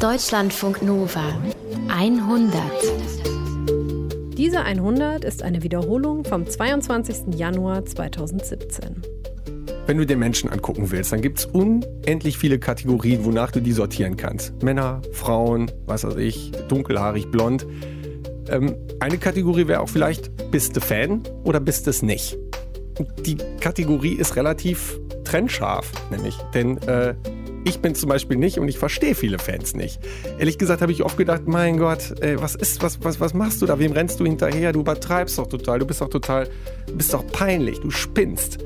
Deutschlandfunk Nova 100. Diese 100 ist eine Wiederholung vom 22. Januar 2017. Wenn du dir Menschen angucken willst, dann gibt es unendlich viele Kategorien, wonach du die sortieren kannst. Männer, Frauen, was weiß ich, dunkelhaarig, blond. Ähm, eine Kategorie wäre auch vielleicht, bist du Fan oder bist du es nicht? Die Kategorie ist relativ trennscharf, nämlich. Denn äh, ich bin zum Beispiel nicht und ich verstehe viele Fans nicht. Ehrlich gesagt habe ich oft gedacht, mein Gott, ey, was ist, was, was, was machst du da? Wem rennst du hinterher? Du übertreibst doch total, du bist doch total, bist doch peinlich, du spinnst.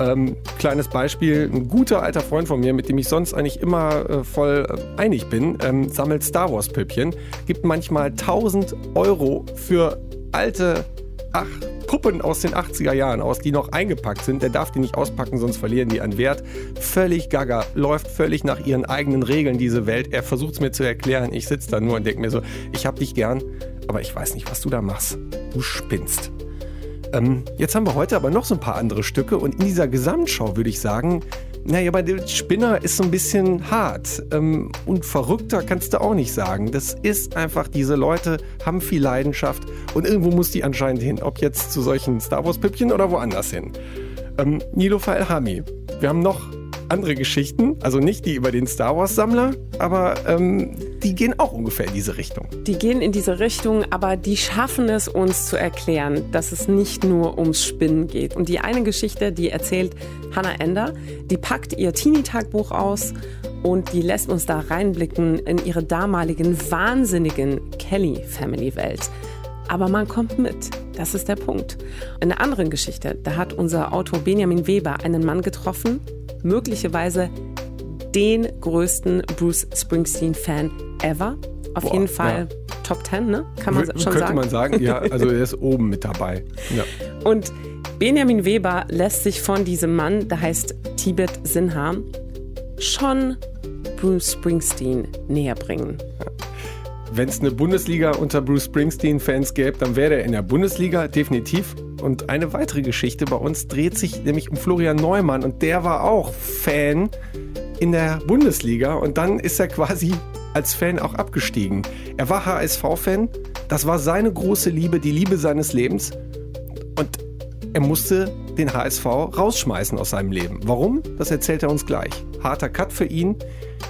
Ähm, kleines Beispiel, ein guter alter Freund von mir, mit dem ich sonst eigentlich immer äh, voll äh, einig bin, ähm, sammelt Star Wars Püppchen, gibt manchmal 1000 Euro für alte, ach, Puppen aus den 80er Jahren aus, die noch eingepackt sind. Der darf die nicht auspacken, sonst verlieren die an Wert. Völlig gaga, läuft völlig nach ihren eigenen Regeln diese Welt. Er versucht es mir zu erklären. Ich sitze da nur und denke mir so, ich hab dich gern, aber ich weiß nicht, was du da machst. Du spinnst. Ähm, jetzt haben wir heute aber noch so ein paar andere Stücke und in dieser Gesamtschau würde ich sagen, naja, aber der Spinner ist so ein bisschen hart. Ähm, und verrückter kannst du auch nicht sagen. Das ist einfach, diese Leute haben viel Leidenschaft und irgendwo muss die anscheinend hin. Ob jetzt zu solchen Star Wars-Püppchen oder woanders hin. Ähm, Nilofa Elhami. Wir haben noch andere Geschichten, also nicht die über den Star Wars-Sammler, aber ähm, die gehen auch ungefähr in diese Richtung. Die gehen in diese Richtung, aber die schaffen es uns zu erklären, dass es nicht nur ums Spinnen geht. Und die eine Geschichte, die erzählt Hannah Ender, die packt ihr Teenie-Tagebuch aus und die lässt uns da reinblicken in ihre damaligen wahnsinnigen Kelly-Family-Welt. Aber man kommt mit. Das ist der Punkt. In einer anderen Geschichte, da hat unser Autor Benjamin Weber einen Mann getroffen, möglicherweise den größten Bruce Springsteen-Fan ever. Auf Boah, jeden Fall ja. Top 10, ne? Kann man schon könnte sagen. Könnte man sagen, ja. Also er ist oben mit dabei. Ja. Und Benjamin Weber lässt sich von diesem Mann, der heißt Tibet Sinha, schon Bruce Springsteen näher bringen. Wenn es eine Bundesliga unter Bruce Springsteen-Fans gäbe, dann wäre er in der Bundesliga definitiv. Und eine weitere Geschichte bei uns dreht sich nämlich um Florian Neumann und der war auch Fan in der Bundesliga und dann ist er quasi als Fan auch abgestiegen. Er war HSV-Fan, das war seine große Liebe, die Liebe seines Lebens er musste den HSV rausschmeißen aus seinem Leben. Warum? Das erzählt er uns gleich. Harter Cut für ihn.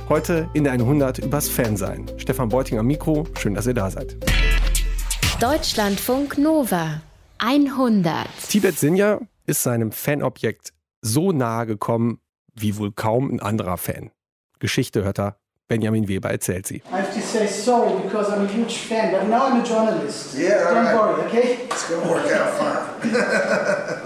Heute in der 100 übers Fansein. Stefan Beuting am Mikro, schön, dass ihr da seid. Deutschlandfunk Nova 100. Tibet Sinja ist seinem Fanobjekt so nahe gekommen wie wohl kaum ein anderer Fan. Geschichte hört er Benjamin Weber erzählt sie. I have to say sorry because I'm a huge fan, but now I'm a journalist. Yeah, Don't right. worry, okay? It's gonna work out fine.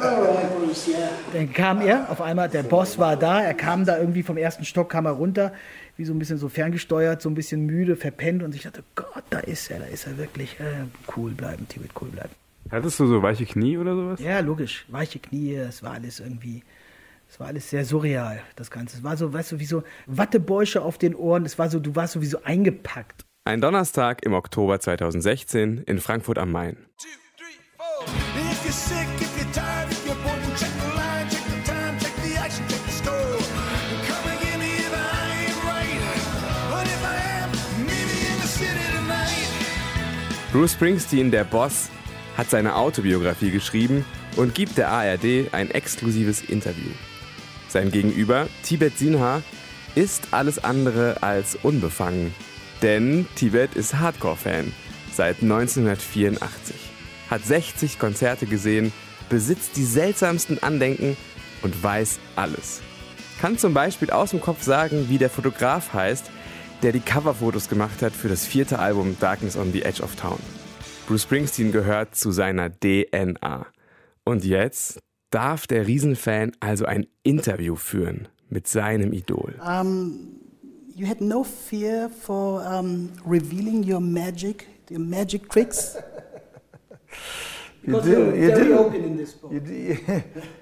Alright, Bruce, yeah. Dann kam er, auf einmal, der Boss war da, er kam da irgendwie vom ersten Stock, kam er runter, wie so ein bisschen so ferngesteuert, so ein bisschen müde, verpennt und ich dachte, Gott, da ist er, da ist er wirklich. Äh, cool bleiben, Tibet, cool bleiben. Hattest du so weiche Knie oder sowas? Ja, logisch, weiche Knie, es war alles irgendwie es war alles sehr surreal, das Ganze. Es war so, weißt du, wie so Wattebäusche auf den Ohren. Es war so, du warst so wie so eingepackt. Ein Donnerstag im Oktober 2016 in Frankfurt am Main. Bruce Springsteen, der Boss, hat seine Autobiografie geschrieben und gibt der ARD ein exklusives Interview. Sein Gegenüber, Tibet Sinha, ist alles andere als unbefangen. Denn Tibet ist Hardcore-Fan seit 1984, hat 60 Konzerte gesehen, besitzt die seltsamsten Andenken und weiß alles. Kann zum Beispiel aus dem Kopf sagen, wie der Fotograf heißt, der die Coverfotos gemacht hat für das vierte Album Darkness on the Edge of Town. Bruce Springsteen gehört zu seiner DNA. Und jetzt darf der Riesenfan also ein Interview führen mit seinem Idol. Um, you had no fear for um, revealing your magic, your magic tricks. you do. You do. You do.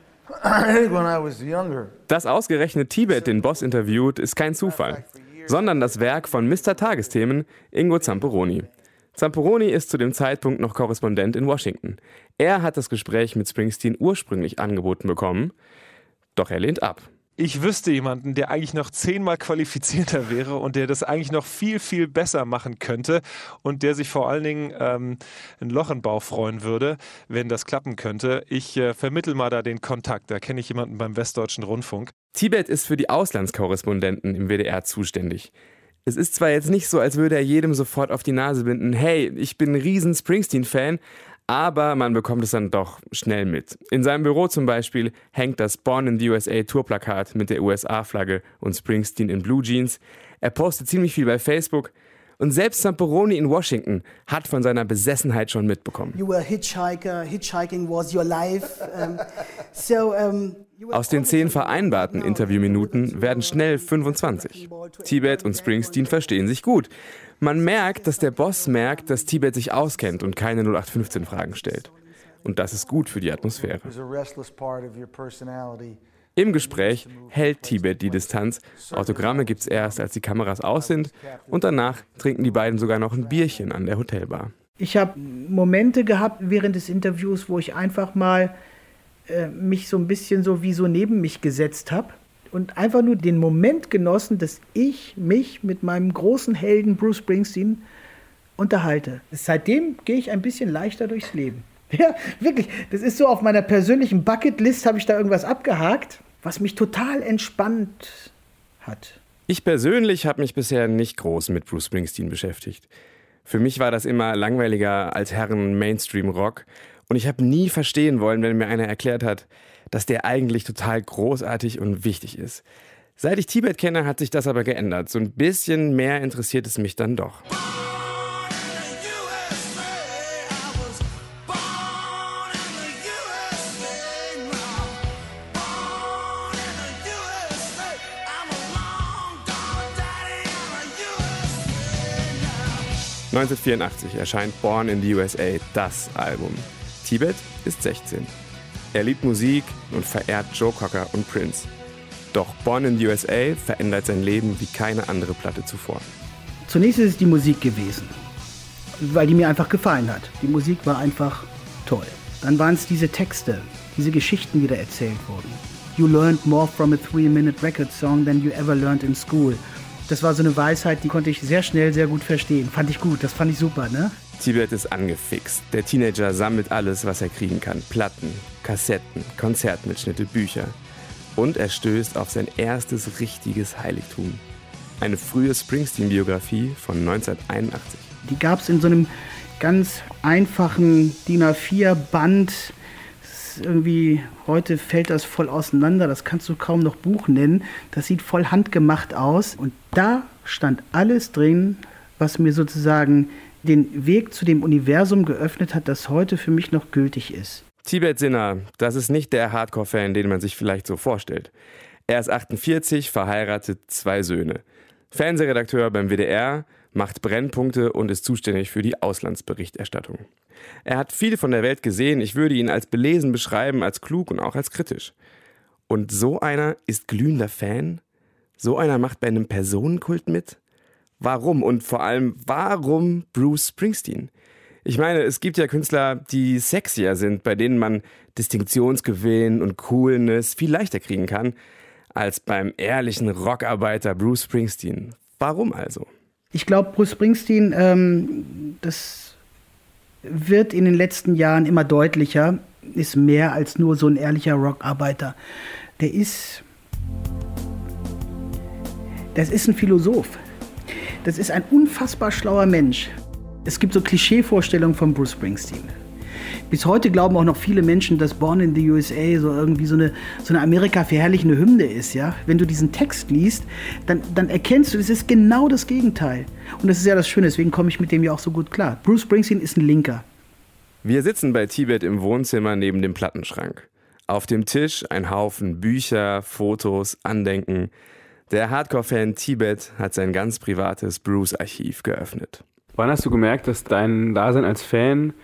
Dass ausgerechnet Tibet den Boss interviewt, ist kein Zufall, sondern das Werk von Mr. Tagesthemen Ingo Zamperoni. Zamperoni ist zu dem Zeitpunkt noch Korrespondent in Washington. Er hat das Gespräch mit Springsteen ursprünglich angeboten bekommen, doch er lehnt ab. ich wüsste jemanden, der eigentlich noch zehnmal qualifizierter wäre und der das eigentlich noch viel, viel besser machen könnte und der sich vor allen Dingen ähm, ein Loch im Bauch freuen würde, wenn das klappen könnte. Ich äh, vermittel mal da den Kontakt. Da kenne ich jemanden beim Westdeutschen Rundfunk. Tibet ist für die Auslandskorrespondenten im WDR zuständig. Es ist zwar jetzt nicht so, als würde er jedem sofort auf die Nase binden, hey, ich bin ein riesen Springsteen-Fan, aber man bekommt es dann doch schnell mit. In seinem Büro zum Beispiel hängt das Born in the USA Tourplakat mit der USA-Flagge und Springsteen in Blue Jeans. Er postet ziemlich viel bei Facebook. Und selbst Samperoni in Washington hat von seiner Besessenheit schon mitbekommen. You were a hitchhiker, hitchhiking was your life. Um, so, um, Aus den zehn vereinbarten Interviewminuten werden schnell 25. Tibet und Springsteen verstehen sich gut. Man merkt, dass der Boss merkt, dass Tibet sich auskennt und keine 0815-Fragen stellt. Und das ist gut für die Atmosphäre. Im Gespräch hält Tibet die Distanz. Autogramme gibt es erst, als die Kameras aus sind. Und danach trinken die beiden sogar noch ein Bierchen an der Hotelbar. Ich habe Momente gehabt während des Interviews, wo ich einfach mal äh, mich so ein bisschen so wie so neben mich gesetzt habe und einfach nur den Moment genossen, dass ich mich mit meinem großen Helden Bruce Springsteen unterhalte. Seitdem gehe ich ein bisschen leichter durchs Leben. Ja, wirklich. Das ist so auf meiner persönlichen Bucketlist habe ich da irgendwas abgehakt, was mich total entspannt hat. Ich persönlich habe mich bisher nicht groß mit Bruce Springsteen beschäftigt. Für mich war das immer langweiliger als Herren Mainstream Rock und ich habe nie verstehen wollen, wenn mir einer erklärt hat, dass der eigentlich total großartig und wichtig ist. Seit ich Tibet kenne, hat sich das aber geändert. So ein bisschen mehr interessiert es mich dann doch. ...1984 erscheint Born in the USA, das Album. Tibet ist 16. Er liebt Musik und verehrt Joe Cocker und Prince. Doch Born in the USA verändert sein Leben wie keine andere Platte zuvor. Zunächst ist es die Musik gewesen, weil die mir einfach gefallen hat. Die Musik war einfach toll. Dann waren es diese Texte, diese Geschichten, die da erzählt wurden. You learned more from a three-minute record song than you ever learned in school. Das war so eine Weisheit, die konnte ich sehr schnell, sehr gut verstehen. Fand ich gut, das fand ich super, ne? Tibet ist angefixt. Der Teenager sammelt alles, was er kriegen kann. Platten, Kassetten, Konzertmitschnitte, Bücher. Und er stößt auf sein erstes richtiges Heiligtum. Eine frühe Springsteen-Biografie von 1981. Die gab es in so einem ganz einfachen DIN A4-Band. Irgendwie, heute fällt das voll auseinander, das kannst du kaum noch Buch nennen. Das sieht voll handgemacht aus. Und da stand alles drin, was mir sozusagen den Weg zu dem Universum geöffnet hat, das heute für mich noch gültig ist. Tibet Sinner, das ist nicht der Hardcore-Fan, den man sich vielleicht so vorstellt. Er ist 48, verheiratet, zwei Söhne. Fernsehredakteur beim WDR, macht Brennpunkte und ist zuständig für die Auslandsberichterstattung. Er hat viel von der Welt gesehen, ich würde ihn als belesen beschreiben, als klug und auch als kritisch. Und so einer ist glühender Fan? So einer macht bei einem Personenkult mit? Warum? Und vor allem, warum Bruce Springsteen? Ich meine, es gibt ja Künstler, die sexier sind, bei denen man Distinktionsgewinn und Coolness viel leichter kriegen kann, als beim ehrlichen Rockarbeiter Bruce Springsteen. Warum also? Ich glaube, Bruce Springsteen, ähm, das wird in den letzten Jahren immer deutlicher, ist mehr als nur so ein ehrlicher Rockarbeiter. Der ist, das ist ein Philosoph. Das ist ein unfassbar schlauer Mensch. Es gibt so Klischeevorstellungen von Bruce Springsteen. Bis heute glauben auch noch viele Menschen, dass Born in the USA so irgendwie so eine, so eine Amerika verherrlichende Hymne ist. Ja? Wenn du diesen Text liest, dann, dann erkennst du, es ist genau das Gegenteil. Und das ist ja das Schöne, deswegen komme ich mit dem ja auch so gut klar. Bruce Springsteen ist ein Linker. Wir sitzen bei Tibet im Wohnzimmer neben dem Plattenschrank. Auf dem Tisch ein Haufen Bücher, Fotos, Andenken. Der Hardcore-Fan Tibet hat sein ganz privates Bruce-Archiv geöffnet. Wann hast du gemerkt, dass dein Dasein als Fan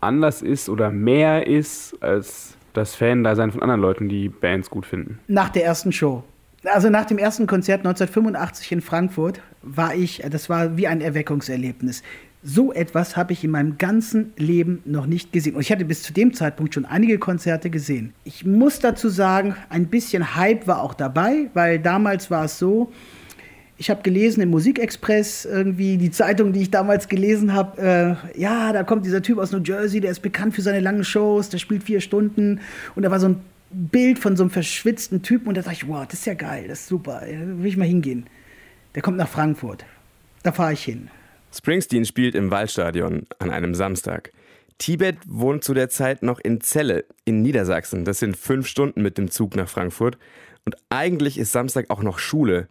anders ist oder mehr ist als das Fan-Dasein von anderen Leuten, die Bands gut finden? Nach der ersten Show. Also nach dem ersten Konzert 1985 in Frankfurt war ich, das war wie ein Erweckungserlebnis. So etwas habe ich in meinem ganzen Leben noch nicht gesehen. Und ich hatte bis zu dem Zeitpunkt schon einige Konzerte gesehen. Ich muss dazu sagen, ein bisschen Hype war auch dabei, weil damals war es so, ich habe gelesen im Musikexpress irgendwie die Zeitung, die ich damals gelesen habe. Äh, ja, da kommt dieser Typ aus New Jersey, der ist bekannt für seine langen Shows, der spielt vier Stunden und da war so ein Bild von so einem verschwitzten Typen und da dachte ich, wow, das ist ja geil, das ist super, da will ich mal hingehen. Der kommt nach Frankfurt, da fahre ich hin. Springsteen spielt im Waldstadion an einem Samstag. Tibet wohnt zu der Zeit noch in Celle in Niedersachsen. Das sind fünf Stunden mit dem Zug nach Frankfurt. Und eigentlich ist Samstag auch noch Schule.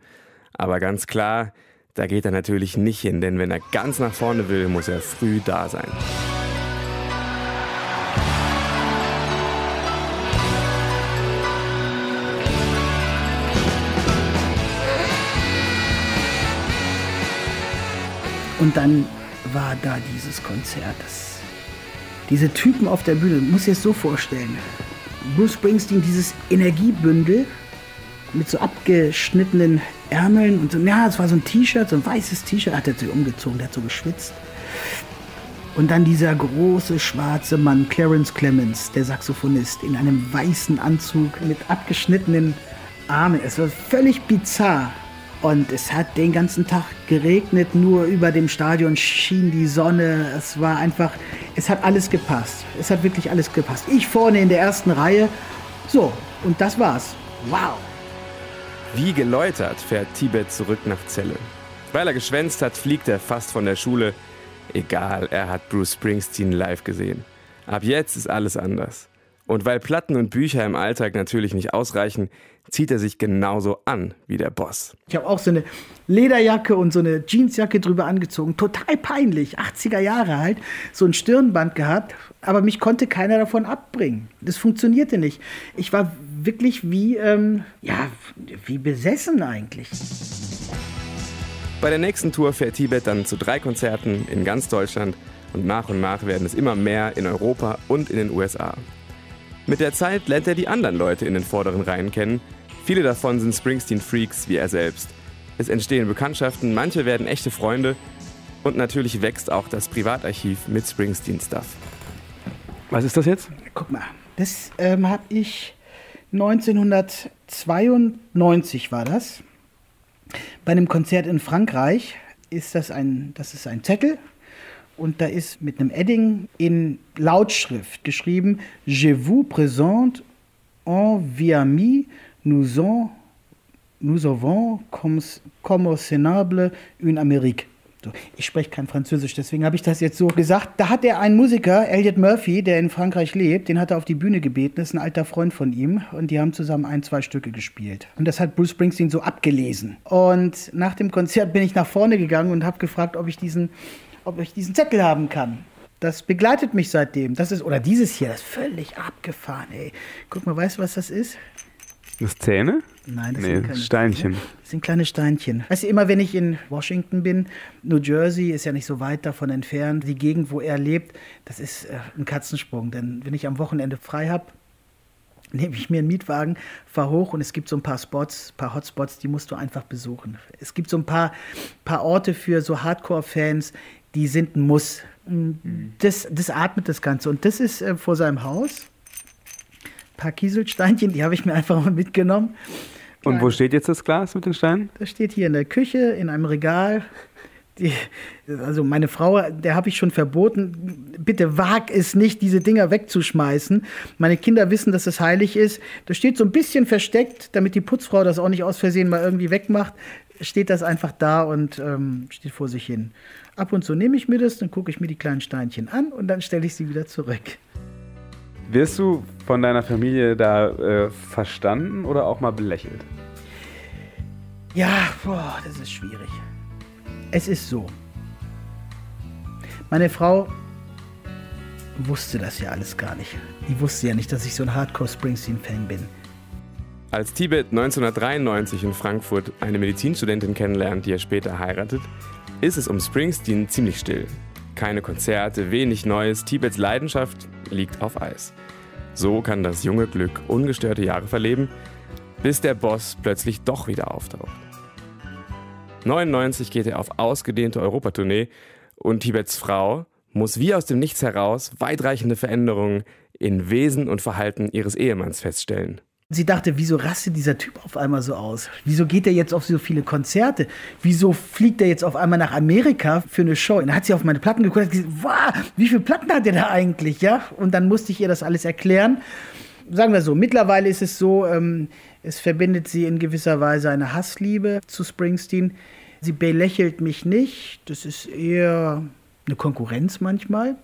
Aber ganz klar, da geht er natürlich nicht hin, denn wenn er ganz nach vorne will, muss er früh da sein. Und dann war da dieses Konzert. Das, diese Typen auf der Bühne, muss ich es so vorstellen. Bruce Springsteen, dieses Energiebündel mit so abgeschnittenen Ärmeln und so, ja, es war so ein T-Shirt, so ein weißes T-Shirt, hat er sich umgezogen, der hat so geschwitzt. Und dann dieser große schwarze Mann, Clarence Clemens, der Saxophonist, in einem weißen Anzug mit abgeschnittenen Armen. Es war völlig bizarr. Und es hat den ganzen Tag geregnet, nur über dem Stadion schien die Sonne. Es war einfach, es hat alles gepasst. Es hat wirklich alles gepasst. Ich vorne in der ersten Reihe. So, und das war's. Wow. Wie geläutert fährt Tibet zurück nach Celle. Weil er geschwänzt hat, fliegt er fast von der Schule. Egal, er hat Bruce Springsteen live gesehen. Ab jetzt ist alles anders. Und weil Platten und Bücher im Alltag natürlich nicht ausreichen, zieht er sich genauso an wie der Boss. Ich habe auch so eine Lederjacke und so eine Jeansjacke drüber angezogen. Total peinlich, 80er Jahre halt. So ein Stirnband gehabt, aber mich konnte keiner davon abbringen. Das funktionierte nicht. Ich war wirklich wie, ähm, ja, wie besessen eigentlich. Bei der nächsten Tour fährt Tibet dann zu drei Konzerten in ganz Deutschland und nach und nach werden es immer mehr in Europa und in den USA. Mit der Zeit lernt er die anderen Leute in den vorderen Reihen kennen. Viele davon sind Springsteen-Freaks wie er selbst. Es entstehen Bekanntschaften, manche werden echte Freunde und natürlich wächst auch das Privatarchiv mit Springsteen-Stuff. Was ist das jetzt? Guck mal, das ähm, habe ich 1992 war das. Bei einem Konzert in Frankreich ist das ein, das ist ein Zettel und da ist mit einem Edding in Lautschrift geschrieben Je vous présente en vie nous, nous avons comme, comme Sénable une Amérique. Ich spreche kein Französisch, deswegen habe ich das jetzt so gesagt. Da hat er einen Musiker, Elliot Murphy, der in Frankreich lebt, den hat er auf die Bühne gebeten. Ist ein alter Freund von ihm und die haben zusammen ein, zwei Stücke gespielt. Und das hat Bruce Springsteen so abgelesen. Und nach dem Konzert bin ich nach vorne gegangen und habe gefragt, ob ich diesen ob ich diesen Zettel haben kann. Das begleitet mich seitdem. Das ist, oder dieses hier, das ist völlig abgefahren, ey. Guck mal, weißt du, was das ist? Das Zähne? Nein, das nee, sind keine Steinchen. Zähne. Das sind kleine Steinchen. Weißt du, immer wenn ich in Washington bin, New Jersey ist ja nicht so weit davon entfernt, die Gegend, wo er lebt, das ist äh, ein Katzensprung. Denn wenn ich am Wochenende frei habe, nehme ich mir einen Mietwagen, fahre hoch und es gibt so ein paar Spots, ein paar Hotspots, die musst du einfach besuchen. Es gibt so ein paar, paar Orte für so Hardcore-Fans, die sind ein Muss. Mhm. Das, das atmet das Ganze. Und das ist äh, vor seinem Haus. Ein paar Kieselsteinchen, die habe ich mir einfach mal mitgenommen. Und wo steht jetzt das Glas mit den Steinen? Das steht hier in der Küche, in einem Regal. Die, also meine Frau, der habe ich schon verboten, bitte wag es nicht, diese Dinger wegzuschmeißen. Meine Kinder wissen, dass es heilig ist. Das steht so ein bisschen versteckt, damit die Putzfrau das auch nicht aus Versehen mal irgendwie wegmacht. Steht das einfach da und ähm, steht vor sich hin. Ab und zu nehme ich mir das, dann gucke ich mir die kleinen Steinchen an und dann stelle ich sie wieder zurück. Wirst du von deiner Familie da äh, verstanden oder auch mal belächelt? Ja, boah, das ist schwierig. Es ist so. Meine Frau wusste das ja alles gar nicht. Die wusste ja nicht, dass ich so ein Hardcore-Springsteen-Fan bin. Als Tibet 1993 in Frankfurt eine Medizinstudentin kennenlernt, die er später heiratet, ist es um Springsteen ziemlich still. Keine Konzerte, wenig Neues, Tibets Leidenschaft liegt auf Eis. So kann das junge Glück ungestörte Jahre verleben, bis der Boss plötzlich doch wieder auftaucht. 99 geht er auf ausgedehnte Europatournee Und Tibets Frau muss wie aus dem Nichts heraus weitreichende Veränderungen in Wesen und Verhalten ihres Ehemanns feststellen. Sie dachte, wieso rastet dieser Typ auf einmal so aus? Wieso geht er jetzt auf so viele Konzerte? Wieso fliegt er jetzt auf einmal nach Amerika für eine Show? Und dann hat sie auf meine Platten geguckt und gesagt, wow, wie viele Platten hat er da eigentlich? Ja? Und dann musste ich ihr das alles erklären. Sagen wir so, mittlerweile ist es so, ähm, es verbindet sie in gewisser Weise eine Hassliebe zu Springsteen. Sie belächelt mich nicht, das ist eher eine Konkurrenz manchmal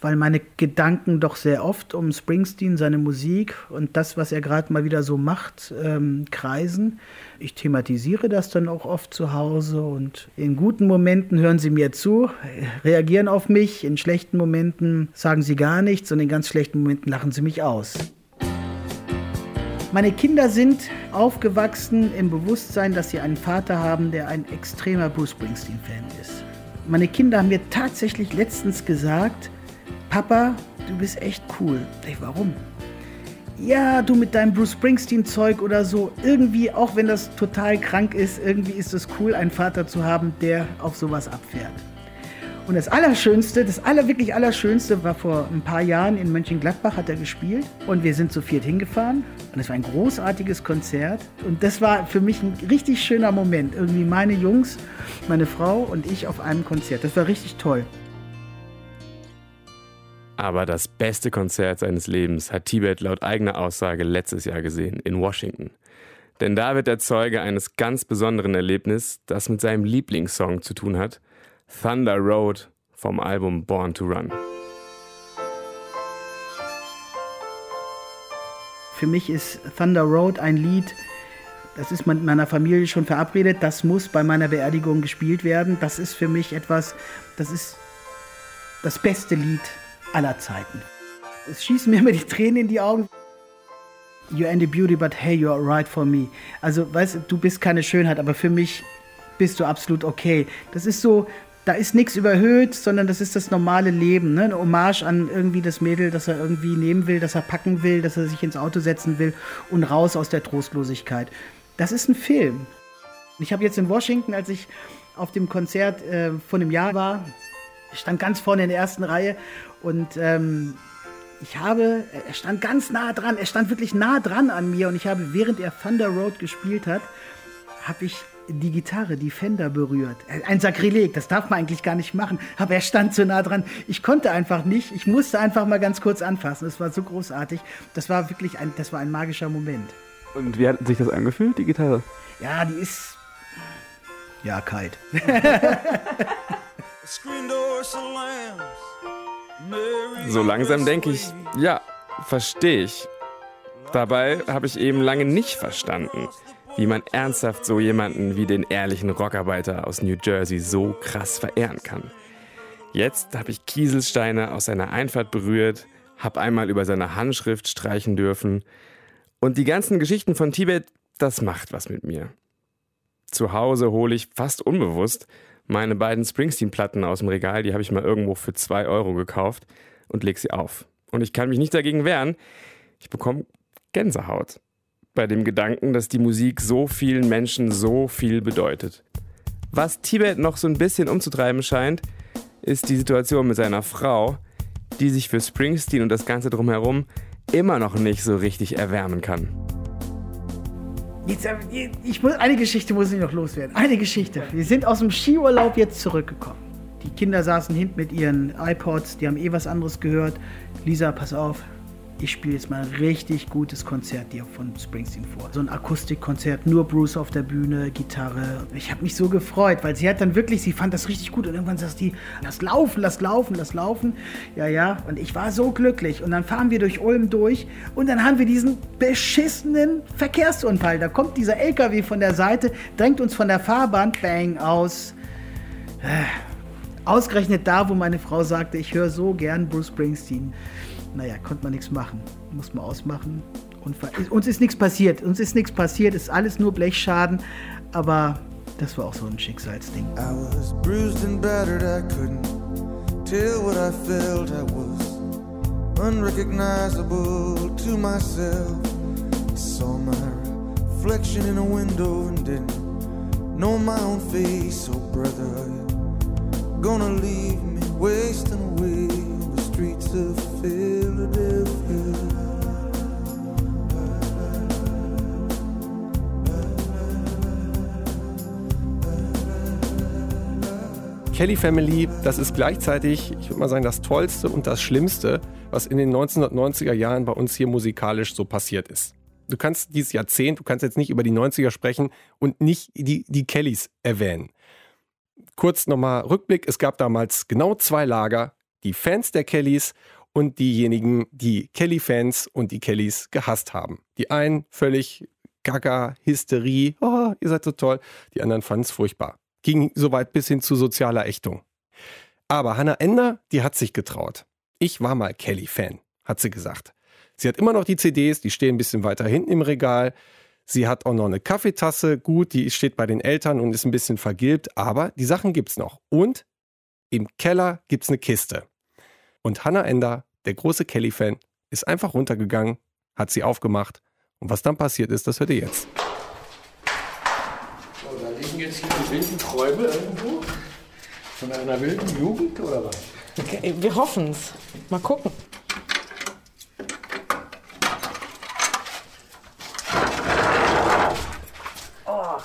weil meine Gedanken doch sehr oft um Springsteen, seine Musik und das, was er gerade mal wieder so macht, ähm, kreisen. Ich thematisiere das dann auch oft zu Hause und in guten Momenten hören sie mir zu, reagieren auf mich, in schlechten Momenten sagen sie gar nichts und in ganz schlechten Momenten lachen sie mich aus. Meine Kinder sind aufgewachsen im Bewusstsein, dass sie einen Vater haben, der ein extremer Bruce Springsteen-Fan ist. Meine Kinder haben mir tatsächlich letztens gesagt, Papa, du bist echt cool. Ich, warum? Ja, du mit deinem Bruce Springsteen-Zeug oder so. Irgendwie, auch wenn das total krank ist, irgendwie ist es cool, einen Vater zu haben, der auf sowas abfährt. Und das Allerschönste, das aller, wirklich Allerschönste war vor ein paar Jahren in Mönchengladbach hat er gespielt und wir sind zu viert hingefahren und es war ein großartiges Konzert und das war für mich ein richtig schöner Moment. Irgendwie meine Jungs, meine Frau und ich auf einem Konzert. Das war richtig toll. Aber das beste Konzert seines Lebens hat Tibet laut eigener Aussage letztes Jahr gesehen, in Washington. Denn da wird er Zeuge eines ganz besonderen Erlebnisses, das mit seinem Lieblingssong zu tun hat, Thunder Road vom Album Born to Run. Für mich ist Thunder Road ein Lied, das ist mit meiner Familie schon verabredet, das muss bei meiner Beerdigung gespielt werden. Das ist für mich etwas, das ist das beste Lied aller Zeiten. Es schießen mir immer die Tränen in die Augen. You're the beauty, but hey, you're right for me. Also, weißt du, du bist keine Schönheit, aber für mich bist du absolut okay. Das ist so, da ist nichts überhöht, sondern das ist das normale Leben. Ne? Eine Hommage an irgendwie das Mädel, das er irgendwie nehmen will, das er packen will, dass er sich ins Auto setzen will und raus aus der Trostlosigkeit. Das ist ein Film. Ich habe jetzt in Washington, als ich auf dem Konzert äh, von einem Jahr war, ich stand ganz vorne in der ersten Reihe und ähm, ich habe, er stand ganz nah dran, er stand wirklich nah dran an mir und ich habe, während er Thunder Road gespielt hat, habe ich die Gitarre, die Fender berührt. Ein Sakrileg, das darf man eigentlich gar nicht machen, aber er stand so nah dran. Ich konnte einfach nicht, ich musste einfach mal ganz kurz anfassen. Es war so großartig. Das war wirklich ein, das war ein magischer Moment. Und wie hat sich das angefühlt, die Gitarre? Ja, die ist, ja, kalt. So langsam denke ich, ja, verstehe ich. Dabei habe ich eben lange nicht verstanden, wie man ernsthaft so jemanden wie den ehrlichen Rockarbeiter aus New Jersey so krass verehren kann. Jetzt habe ich Kieselsteine aus seiner Einfahrt berührt, habe einmal über seine Handschrift streichen dürfen. Und die ganzen Geschichten von Tibet, das macht was mit mir. Zu Hause hole ich fast unbewusst meine beiden Springsteen-Platten aus dem Regal, die habe ich mal irgendwo für zwei Euro gekauft und leg sie auf. Und ich kann mich nicht dagegen wehren. Ich bekomme Gänsehaut bei dem Gedanken, dass die Musik so vielen Menschen so viel bedeutet. Was Tibet noch so ein bisschen umzutreiben scheint, ist die Situation mit seiner Frau, die sich für Springsteen und das Ganze drumherum immer noch nicht so richtig erwärmen kann. Jetzt, äh, ich muss, eine Geschichte muss ich noch loswerden. Eine Geschichte. Wir sind aus dem Skiurlaub jetzt zurückgekommen. Die Kinder saßen hinten mit ihren iPods, die haben eh was anderes gehört. Lisa, pass auf, ich spiele jetzt mal ein richtig gutes Konzert dir von Springsteen vor. So ein Akustikkonzert, nur Bruce auf der Bühne, Gitarre. Ich habe mich so gefreut, weil sie hat dann wirklich, sie fand das richtig gut und irgendwann sagt die, lass laufen, lass laufen, lass laufen. Ja, ja, und ich war so glücklich und dann fahren wir durch Ulm durch und dann haben wir diesen beschissenen Verkehrsunfall. Da kommt dieser LKW von der Seite, drängt uns von der Fahrbahn, bang, aus. Ausgerechnet da, wo meine Frau sagte, ich höre so gern Bruce Springsteen naja, konnte man nichts machen. Muss man ausmachen. Uns ist nichts passiert. Uns ist nichts passiert. Ist alles nur Blechschaden. Aber das war auch so ein Schicksalsding. I was bruised and battered. I couldn't tell what I felt. I was unrecognizable to myself. I saw my reflection in a window and didn't know my own face. Oh, brother, gonna leave wasting away streets of Philadelphia. Kelly Family, das ist gleichzeitig, ich würde mal sagen, das Tollste und das Schlimmste, was in den 1990er Jahren bei uns hier musikalisch so passiert ist. Du kannst dieses Jahrzehnt, du kannst jetzt nicht über die 90er sprechen und nicht die, die Kellys erwähnen. Kurz nochmal Rückblick, es gab damals genau zwei Lager, die Fans der Kellys und diejenigen, die Kelly-Fans und die Kellys gehasst haben. Die einen völlig gaga, Hysterie, oh, ihr seid so toll, die anderen fanden es furchtbar ging soweit bis hin zu sozialer Ächtung. Aber Hannah Ender, die hat sich getraut. Ich war mal Kelly-Fan, hat sie gesagt. Sie hat immer noch die CDs, die stehen ein bisschen weiter hinten im Regal. Sie hat auch noch eine Kaffeetasse, gut, die steht bei den Eltern und ist ein bisschen vergilbt, aber die Sachen gibt's noch. Und im Keller gibt's eine Kiste. Und Hannah Ender, der große Kelly-Fan, ist einfach runtergegangen, hat sie aufgemacht. Und was dann passiert ist, das hört ihr jetzt jetzt hier die wilden Träume irgendwo? Von einer wilden Jugend oder was? Okay, wir hoffen es. Mal gucken. Oh.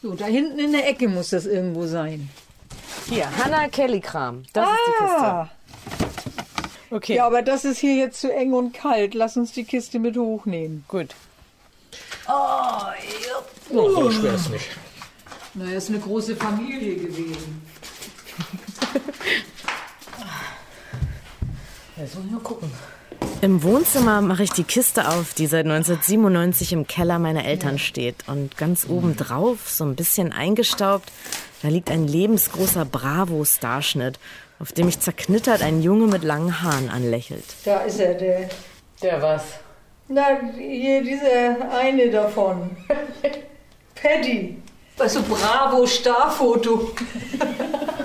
So, da hinten in der Ecke muss das irgendwo sein. Hier, Hannah Kelly Kram. Das ah. ist die Kiste. Okay. Ja, aber das ist hier jetzt zu eng und kalt. Lass uns die Kiste mit hochnehmen. Gut. Oh, ja. oh so schwer ist nicht. Naja, ist eine große Familie gewesen. Jetzt muss ich mal gucken. Im Wohnzimmer mache ich die Kiste auf, die seit 1997 im Keller meiner Eltern steht. Und ganz oben drauf, so ein bisschen eingestaubt, da liegt ein lebensgroßer Bravo-Starschnitt, auf dem mich zerknittert ein Junge mit langen Haaren anlächelt. Da ist er, der. Der was? Na, hier, diese eine davon. Paddy. Also Bravo Starfoto. da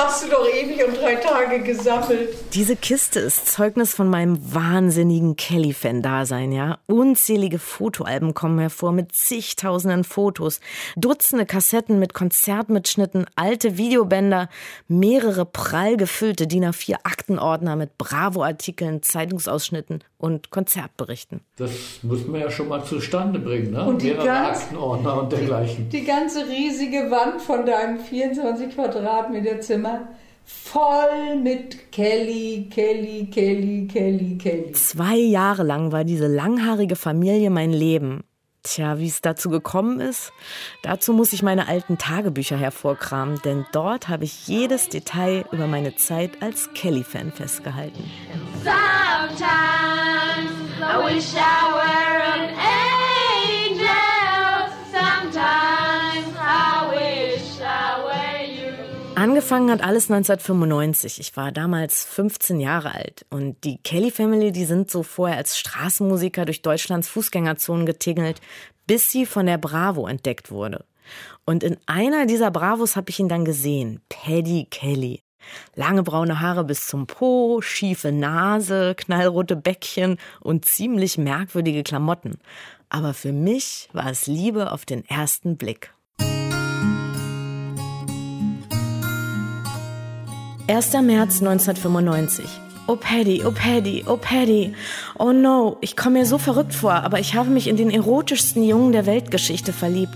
hast du doch ewig und drei Tage gesammelt. Diese Kiste ist Zeugnis von meinem wahnsinnigen Kelly-Fan-Dasein, ja. Unzählige Fotoalben kommen hervor mit zigtausenden Fotos, Dutzende Kassetten mit Konzertmitschnitten, alte Videobänder, mehrere prall gefüllte DIN A4 Aktenordner mit Bravo-Artikeln, Zeitungsausschnitten und Konzertberichten. Das muss man ja schon mal zustande bringen, ne? Und Mehrere ganz, Aktenordner und dergleichen. Die, die ganze riesige Wand von deinem 24 Quadratmeter Zimmer voll mit Kelly, Kelly, Kelly, Kelly, Kelly. Zwei Jahre lang war diese langhaarige Familie mein Leben. Tja, wie es dazu gekommen ist, dazu muss ich meine alten Tagebücher hervorkramen, denn dort habe ich jedes Detail über meine Zeit als Kelly-Fan festgehalten. Sometimes I wish I were an Angefangen hat alles 1995. Ich war damals 15 Jahre alt. Und die Kelly Family, die sind so vorher als Straßenmusiker durch Deutschlands Fußgängerzonen getingelt, bis sie von der Bravo entdeckt wurde. Und in einer dieser Bravos habe ich ihn dann gesehen, Paddy Kelly. Lange braune Haare bis zum Po, schiefe Nase, knallrote Bäckchen und ziemlich merkwürdige Klamotten. Aber für mich war es Liebe auf den ersten Blick. 1. März 1995. Oh Paddy, oh Paddy, oh Paddy. Oh no, ich komme mir so verrückt vor, aber ich habe mich in den erotischsten Jungen der Weltgeschichte verliebt.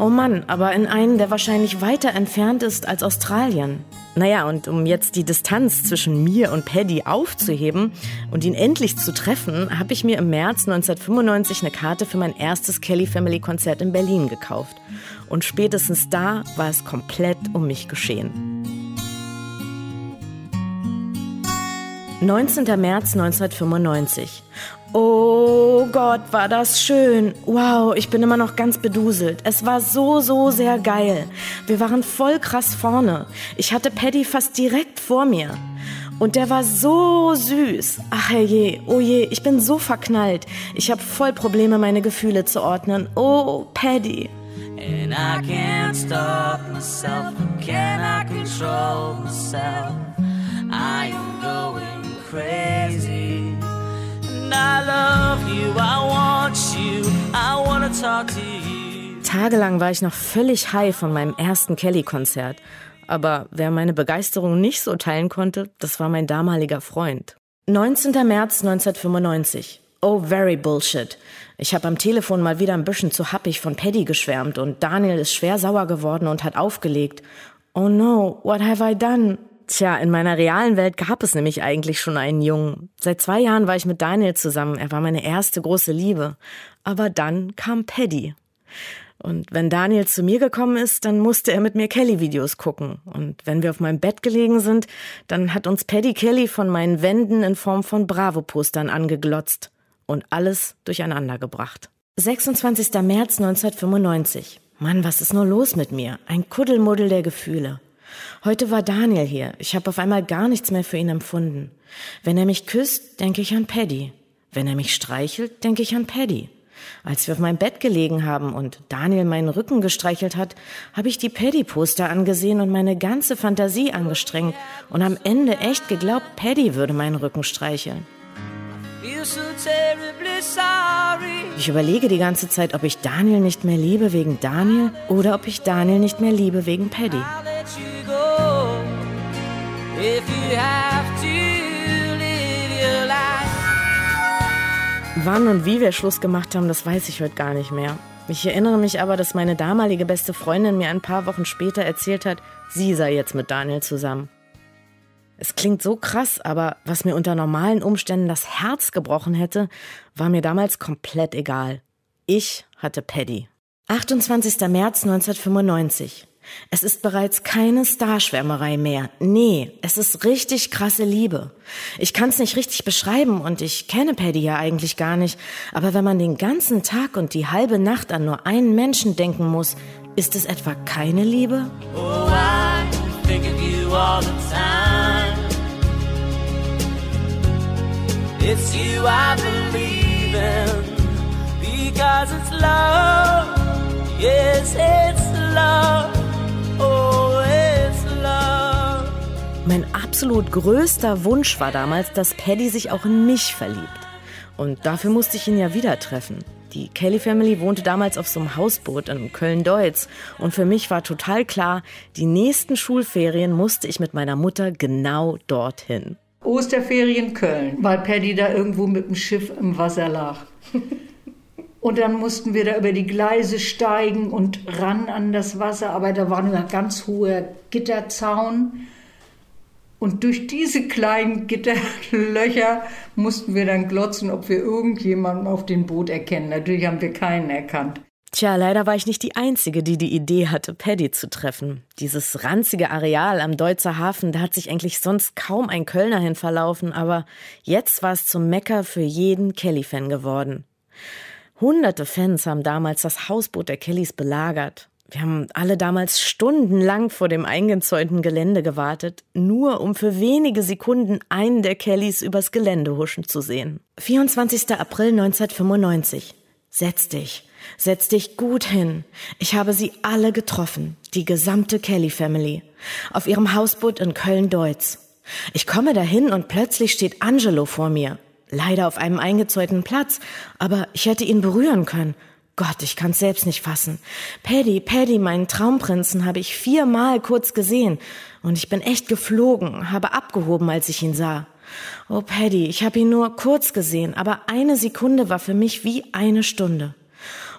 Oh Mann, aber in einen, der wahrscheinlich weiter entfernt ist als Australien. Naja, und um jetzt die Distanz zwischen mir und Paddy aufzuheben und ihn endlich zu treffen, habe ich mir im März 1995 eine Karte für mein erstes Kelly Family Konzert in Berlin gekauft. Und spätestens da war es komplett um mich geschehen. 19. März 1995. Oh Gott, war das schön. Wow, ich bin immer noch ganz beduselt. Es war so, so sehr geil. Wir waren voll krass vorne. Ich hatte Paddy fast direkt vor mir. Und der war so süß. Ach herrje, oh je, ich bin so verknallt. Ich habe voll Probleme, meine Gefühle zu ordnen. Oh, Paddy. And I can't stop myself, can I control myself? I am going crazy. And I love you, I want you, I wanna talk to you. Tagelang war ich noch völlig high von meinem ersten Kelly-Konzert. Aber wer meine Begeisterung nicht so teilen konnte, das war mein damaliger Freund. 19. März 1995. Oh, very bullshit. Ich habe am Telefon mal wieder ein bisschen zu happig von Paddy geschwärmt und Daniel ist schwer sauer geworden und hat aufgelegt. Oh no, what have I done? Tja, in meiner realen Welt gab es nämlich eigentlich schon einen Jungen. Seit zwei Jahren war ich mit Daniel zusammen. Er war meine erste große Liebe. Aber dann kam Paddy. Und wenn Daniel zu mir gekommen ist, dann musste er mit mir Kelly-Videos gucken. Und wenn wir auf meinem Bett gelegen sind, dann hat uns Paddy Kelly von meinen Wänden in Form von Bravo-Postern angeglotzt und alles durcheinander gebracht. 26. März 1995. Mann, was ist nur los mit mir? Ein Kuddelmuddel der Gefühle. Heute war Daniel hier. Ich habe auf einmal gar nichts mehr für ihn empfunden. Wenn er mich küsst, denke ich an Paddy. Wenn er mich streichelt, denke ich an Paddy. Als wir auf meinem Bett gelegen haben und Daniel meinen Rücken gestreichelt hat, habe ich die Paddy-Poster angesehen und meine ganze Fantasie angestrengt und am Ende echt geglaubt, Paddy würde meinen Rücken streicheln. Ich überlege die ganze Zeit, ob ich Daniel nicht mehr liebe wegen Daniel oder ob ich Daniel nicht mehr liebe wegen Paddy. Wann und wie wir Schluss gemacht haben, das weiß ich heute gar nicht mehr. Ich erinnere mich aber, dass meine damalige beste Freundin mir ein paar Wochen später erzählt hat, sie sei jetzt mit Daniel zusammen. Es klingt so krass, aber was mir unter normalen Umständen das Herz gebrochen hätte, war mir damals komplett egal. Ich hatte Paddy. 28. März 1995. Es ist bereits keine Starschwärmerei mehr. Nee, es ist richtig krasse Liebe. Ich kann es nicht richtig beschreiben und ich kenne Paddy ja eigentlich gar nicht. Aber wenn man den ganzen Tag und die halbe Nacht an nur einen Menschen denken muss, ist es etwa keine Liebe? Oh, It's you I believe in because it's love. Yes, it's love. Oh, it's love. Mein absolut größter Wunsch war damals, dass Paddy sich auch in mich verliebt. Und dafür musste ich ihn ja wieder treffen. Die Kelly Family wohnte damals auf so einem Hausboot in Köln-Deutz. Und für mich war total klar, die nächsten Schulferien musste ich mit meiner Mutter genau dorthin. Osterferien Köln, weil Paddy da irgendwo mit dem Schiff im Wasser lag. Und dann mussten wir da über die Gleise steigen und ran an das Wasser, aber da war ein ganz hoher Gitterzaun. Und durch diese kleinen Gitterlöcher mussten wir dann glotzen, ob wir irgendjemanden auf dem Boot erkennen. Natürlich haben wir keinen erkannt. Tja, leider war ich nicht die Einzige, die die Idee hatte, Paddy zu treffen. Dieses ranzige Areal am Deutzer Hafen, da hat sich eigentlich sonst kaum ein Kölner hin verlaufen, aber jetzt war es zum Mecker für jeden Kelly-Fan geworden. Hunderte Fans haben damals das Hausboot der Kellys belagert. Wir haben alle damals stundenlang vor dem eingezäunten Gelände gewartet, nur um für wenige Sekunden einen der Kellys übers Gelände huschen zu sehen. 24. April 1995. Setz dich. Setz dich gut hin. Ich habe sie alle getroffen, die gesamte Kelly Family, auf ihrem Hausboot in Köln-Deutz. Ich komme dahin und plötzlich steht Angelo vor mir. Leider auf einem eingezäunten Platz, aber ich hätte ihn berühren können. Gott, ich kann's selbst nicht fassen. Paddy, Paddy, meinen Traumprinzen habe ich viermal kurz gesehen und ich bin echt geflogen, habe abgehoben, als ich ihn sah. Oh, Paddy, ich habe ihn nur kurz gesehen, aber eine Sekunde war für mich wie eine Stunde.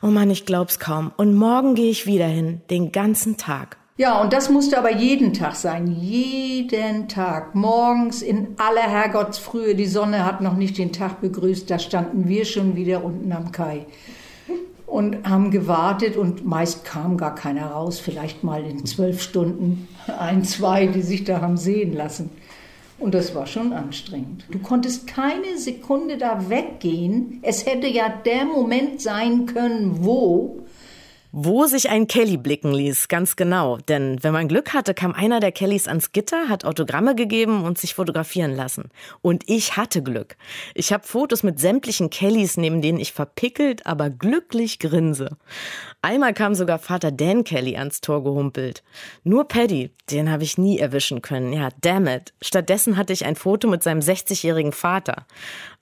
Oh Mann, ich glaub's kaum. Und morgen gehe ich wieder hin, den ganzen Tag. Ja, und das musste aber jeden Tag sein. Jeden Tag. Morgens in aller Herrgottsfrühe. Die Sonne hat noch nicht den Tag begrüßt. Da standen wir schon wieder unten am Kai. Und haben gewartet und meist kam gar keiner raus. Vielleicht mal in zwölf Stunden ein, zwei, die sich da haben sehen lassen. Und das war schon anstrengend. Du konntest keine Sekunde da weggehen. Es hätte ja der Moment sein können, wo wo sich ein Kelly blicken ließ, ganz genau. Denn wenn man Glück hatte, kam einer der Kellys ans Gitter, hat Autogramme gegeben und sich fotografieren lassen. Und ich hatte Glück. Ich habe Fotos mit sämtlichen Kellys, neben denen ich verpickelt, aber glücklich grinse. Einmal kam sogar Vater Dan Kelly ans Tor gehumpelt. Nur Paddy, den habe ich nie erwischen können. Ja, damn it. Stattdessen hatte ich ein Foto mit seinem 60-jährigen Vater.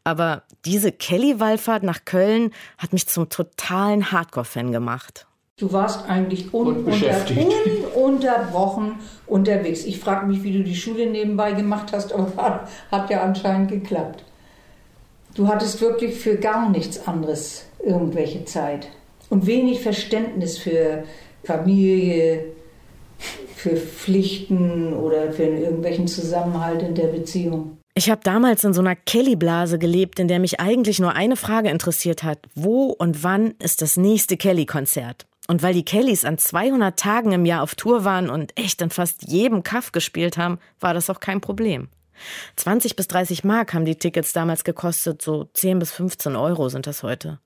Aber diese Kelly-Wallfahrt nach Köln hat mich zum totalen Hardcore-Fan gemacht. Du warst eigentlich un ununterbrochen unterwegs. Ich frage mich, wie du die Schule nebenbei gemacht hast, aber hat, hat ja anscheinend geklappt. Du hattest wirklich für gar nichts anderes irgendwelche Zeit und wenig Verständnis für Familie, für Pflichten oder für irgendwelchen Zusammenhalt in der Beziehung. Ich habe damals in so einer Kelly-Blase gelebt, in der mich eigentlich nur eine Frage interessiert hat. Wo und wann ist das nächste Kelly-Konzert? Und weil die Kellys an 200 Tagen im Jahr auf Tour waren und echt in fast jedem Kaff gespielt haben, war das auch kein Problem. 20 bis 30 Mark haben die Tickets damals gekostet, so 10 bis 15 Euro sind das heute.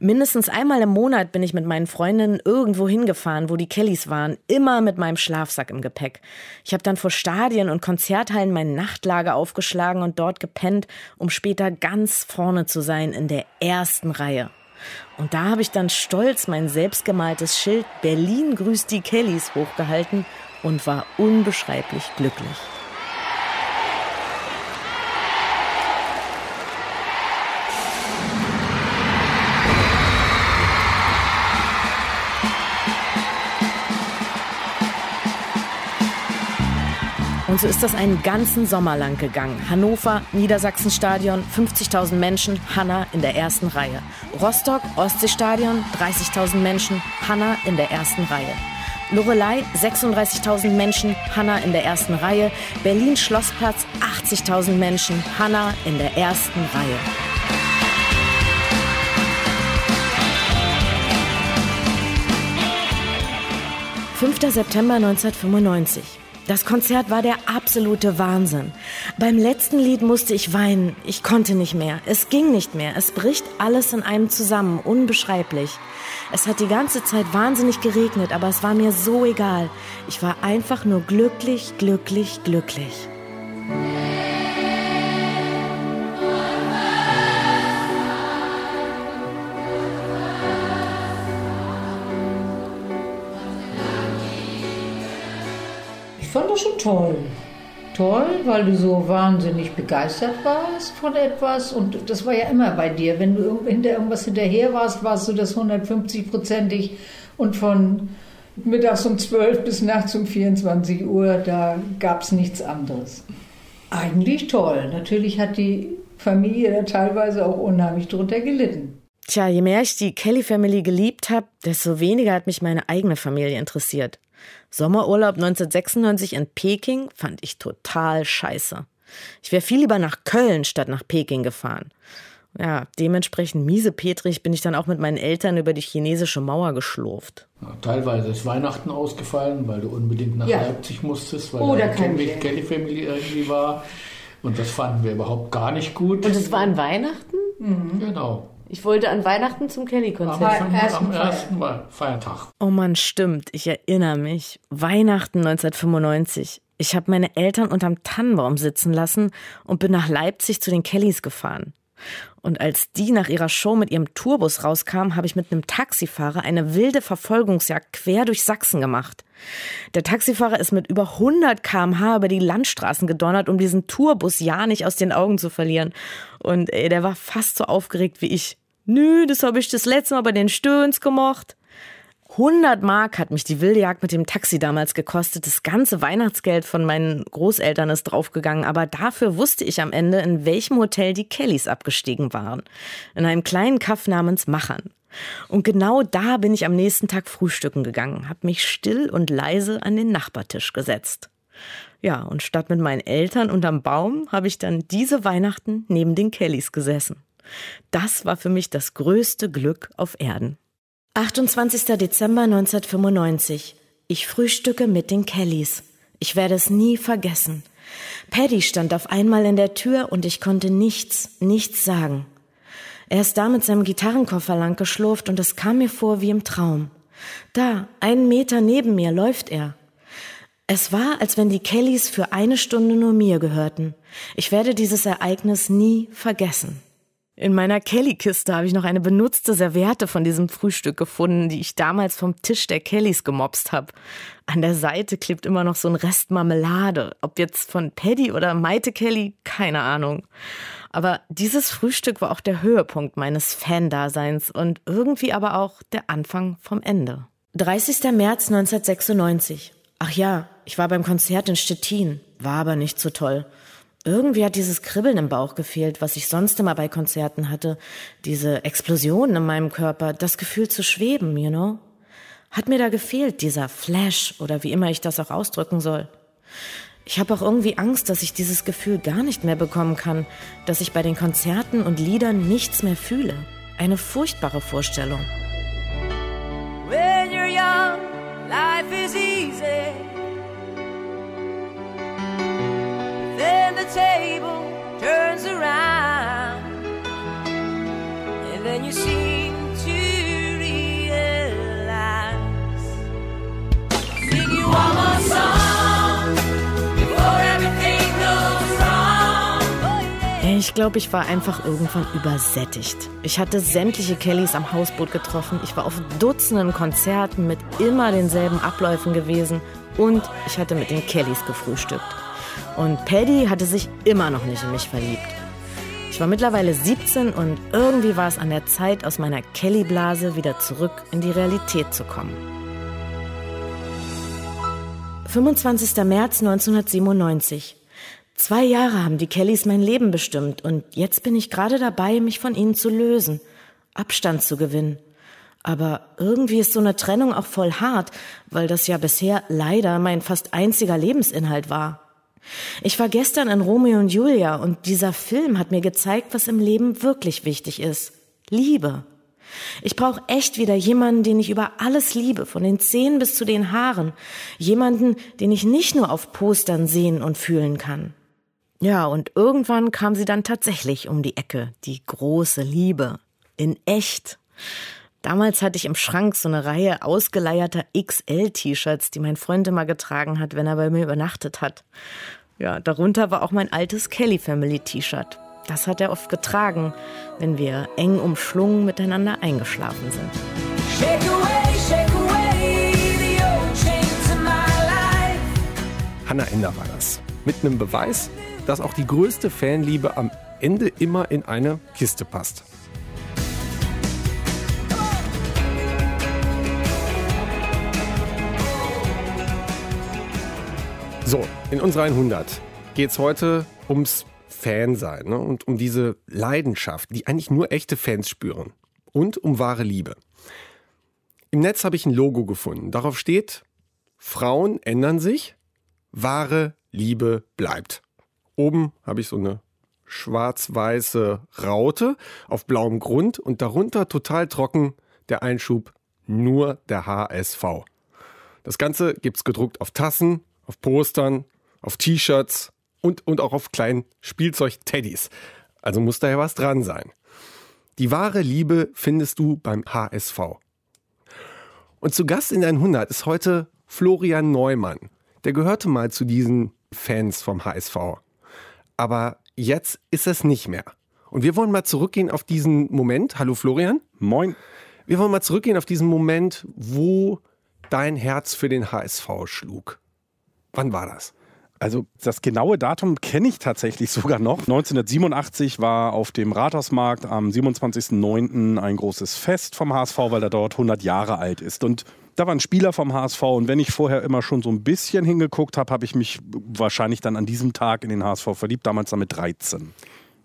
Mindestens einmal im Monat bin ich mit meinen Freundinnen irgendwo hingefahren, wo die Kellys waren, immer mit meinem Schlafsack im Gepäck. Ich habe dann vor Stadien und Konzerthallen mein Nachtlager aufgeschlagen und dort gepennt, um später ganz vorne zu sein in der ersten Reihe. Und da habe ich dann stolz mein selbstgemaltes Schild Berlin grüßt die Kellys hochgehalten und war unbeschreiblich glücklich. Und so ist das einen ganzen Sommer lang gegangen. Hannover, Niedersachsenstadion, 50.000 Menschen, Hanna in der ersten Reihe. Rostock, Ostseestadion, 30.000 Menschen, Hanna in der ersten Reihe. Lorelei, 36.000 Menschen, Hanna in der ersten Reihe. Berlin Schlossplatz, 80.000 Menschen, Hanna in der ersten Reihe. Fünfter September 1995. Das Konzert war der absolute Wahnsinn. Beim letzten Lied musste ich weinen. Ich konnte nicht mehr. Es ging nicht mehr. Es bricht alles in einem zusammen. Unbeschreiblich. Es hat die ganze Zeit wahnsinnig geregnet, aber es war mir so egal. Ich war einfach nur glücklich, glücklich, glücklich. Das schon toll. Toll, weil du so wahnsinnig begeistert warst von etwas. Und das war ja immer bei dir. Wenn du hinter irgendwas hinterher warst, warst du das 150-prozentig. Und von mittags um 12 bis nachts um 24 Uhr, da gab es nichts anderes. Eigentlich toll. Natürlich hat die Familie da teilweise auch unheimlich drunter gelitten. Tja, je mehr ich die Kelly Family geliebt habe, desto weniger hat mich meine eigene Familie interessiert. Sommerurlaub 1996 in Peking fand ich total scheiße. Ich wäre viel lieber nach Köln statt nach Peking gefahren. Ja, dementsprechend miese Petrig bin ich dann auch mit meinen Eltern über die chinesische Mauer geschlurft. Ja, teilweise ist Weihnachten ausgefallen, weil du unbedingt nach Ja. Leipzig musstest, weil Oder da die. Kelly Family irgendwie war. Und das fanden wir überhaupt gar nicht gut. Und es war an Weihnachten? Genau. Ich wollte an Weihnachten zum Am, Kelly-Konzert. am ersten Mal Feiertag. Oh Mann, stimmt, ich erinnere mich. Weihnachten 1995. Ich habe meine Eltern unterm Tannenbaum sitzen lassen und bin nach Leipzig zu den Kellys gefahren. Und als die nach ihrer Show mit ihrem Tourbus rauskamen, habe ich mit einem Taxifahrer eine wilde Verfolgungsjagd quer durch Sachsen gemacht. Der Taxifahrer ist mit über 100 km/h über die Landstraßen gedonnert, um diesen Tourbus ja nicht aus den Augen zu verlieren. Und ey, der war fast so aufgeregt wie ich. Nö, das habe ich das letzte Mal bei den Stöhns gemacht. 100 Mark hat mich die wilde Jagd mit dem Taxi damals gekostet. Das ganze Weihnachtsgeld von meinen Großeltern ist draufgegangen. Aber dafür wusste ich am Ende, in welchem Hotel die Kellys abgestiegen waren. In einem kleinen Kaff namens Machern. Und genau da bin ich am nächsten Tag frühstücken gegangen, habe mich still und leise an den Nachbartisch gesetzt. Ja, und statt mit meinen Eltern unterm Baum habe ich dann diese Weihnachten neben den Kellys gesessen. Das war für mich das größte Glück auf Erden. 28. Dezember 1995. Ich frühstücke mit den Kellys. Ich werde es nie vergessen. Paddy stand auf einmal in der Tür und ich konnte nichts, nichts sagen. Er ist da mit seinem Gitarrenkoffer lang geschlurft und es kam mir vor wie im Traum. Da, einen Meter neben mir läuft er. Es war, als wenn die Kellys für eine Stunde nur mir gehörten. Ich werde dieses Ereignis nie vergessen. In meiner Kelly-Kiste habe ich noch eine benutzte Serviette von diesem Frühstück gefunden, die ich damals vom Tisch der Kellys gemobst habe. An der Seite klebt immer noch so ein Rest Marmelade. Ob jetzt von Paddy oder Maite Kelly, keine Ahnung. Aber dieses Frühstück war auch der Höhepunkt meines Fan-Daseins und irgendwie aber auch der Anfang vom Ende. 30. März 1996. Ach ja, ich war beim Konzert in Stettin, war aber nicht so toll. Irgendwie hat dieses Kribbeln im Bauch gefehlt, was ich sonst immer bei Konzerten hatte. Diese Explosionen in meinem Körper, das Gefühl zu schweben, you know? Hat mir da gefehlt, dieser Flash oder wie immer ich das auch ausdrücken soll. Ich habe auch irgendwie Angst, dass ich dieses Gefühl gar nicht mehr bekommen kann, dass ich bei den Konzerten und Liedern nichts mehr fühle. Eine furchtbare Vorstellung. When you're young, life is easy. Table turns around, and then you seem. Ich glaube, ich war einfach irgendwann übersättigt. Ich hatte sämtliche Kellys am Hausboot getroffen. Ich war auf Dutzenden Konzerten mit immer denselben Abläufen gewesen. Und ich hatte mit den Kellys gefrühstückt. Und Paddy hatte sich immer noch nicht in mich verliebt. Ich war mittlerweile 17 und irgendwie war es an der Zeit, aus meiner Kelly-Blase wieder zurück in die Realität zu kommen. 25. März 1997. Zwei Jahre haben die Kellys mein Leben bestimmt und jetzt bin ich gerade dabei, mich von ihnen zu lösen, Abstand zu gewinnen. Aber irgendwie ist so eine Trennung auch voll hart, weil das ja bisher leider mein fast einziger Lebensinhalt war. Ich war gestern in Romeo und Julia und dieser Film hat mir gezeigt, was im Leben wirklich wichtig ist. Liebe. Ich brauche echt wieder jemanden, den ich über alles liebe, von den Zehen bis zu den Haaren. Jemanden, den ich nicht nur auf Postern sehen und fühlen kann. Ja, und irgendwann kam sie dann tatsächlich um die Ecke, die große Liebe. In echt. Damals hatte ich im Schrank so eine Reihe ausgeleierter XL-T-Shirts, die mein Freund immer getragen hat, wenn er bei mir übernachtet hat. Ja, darunter war auch mein altes Kelly Family T-Shirt. Das hat er oft getragen, wenn wir eng umschlungen miteinander eingeschlafen sind. Shake away, shake away the old chains in my life. Hannah Ender war das. Mit einem Beweis, dass auch die größte Fanliebe am Ende immer in eine Kiste passt. So, in unserer 100 geht es heute ums Fansein ne? und um diese Leidenschaft, die eigentlich nur echte Fans spüren. Und um wahre Liebe. Im Netz habe ich ein Logo gefunden. Darauf steht, Frauen ändern sich, wahre Liebe bleibt. Oben habe ich so eine schwarz-weiße Raute auf blauem Grund und darunter total trocken der Einschub nur der HSV. Das Ganze gibt's gedruckt auf Tassen, auf Postern, auf T-Shirts und, und auch auf kleinen Spielzeug-Teddys. Also muss da ja was dran sein. Die wahre Liebe findest du beim HSV. Und zu Gast in 100 ist heute Florian Neumann. Der gehörte mal zu diesen Fans vom HSV. Aber jetzt ist es nicht mehr. Und wir wollen mal zurückgehen auf diesen Moment. Hallo Florian. Moin. Wir wollen mal zurückgehen auf diesen Moment, wo dein Herz für den HSV schlug. Wann war das? Also das genaue Datum kenne ich tatsächlich sogar noch. 1987 war auf dem Rathausmarkt am 27.09. ein großes Fest vom HSV, weil er dort 100 Jahre alt ist. Und da waren Spieler vom HSV und wenn ich vorher immer schon so ein bisschen hingeguckt habe, habe ich mich wahrscheinlich dann an diesem Tag in den HSV verliebt, damals dann mit 13.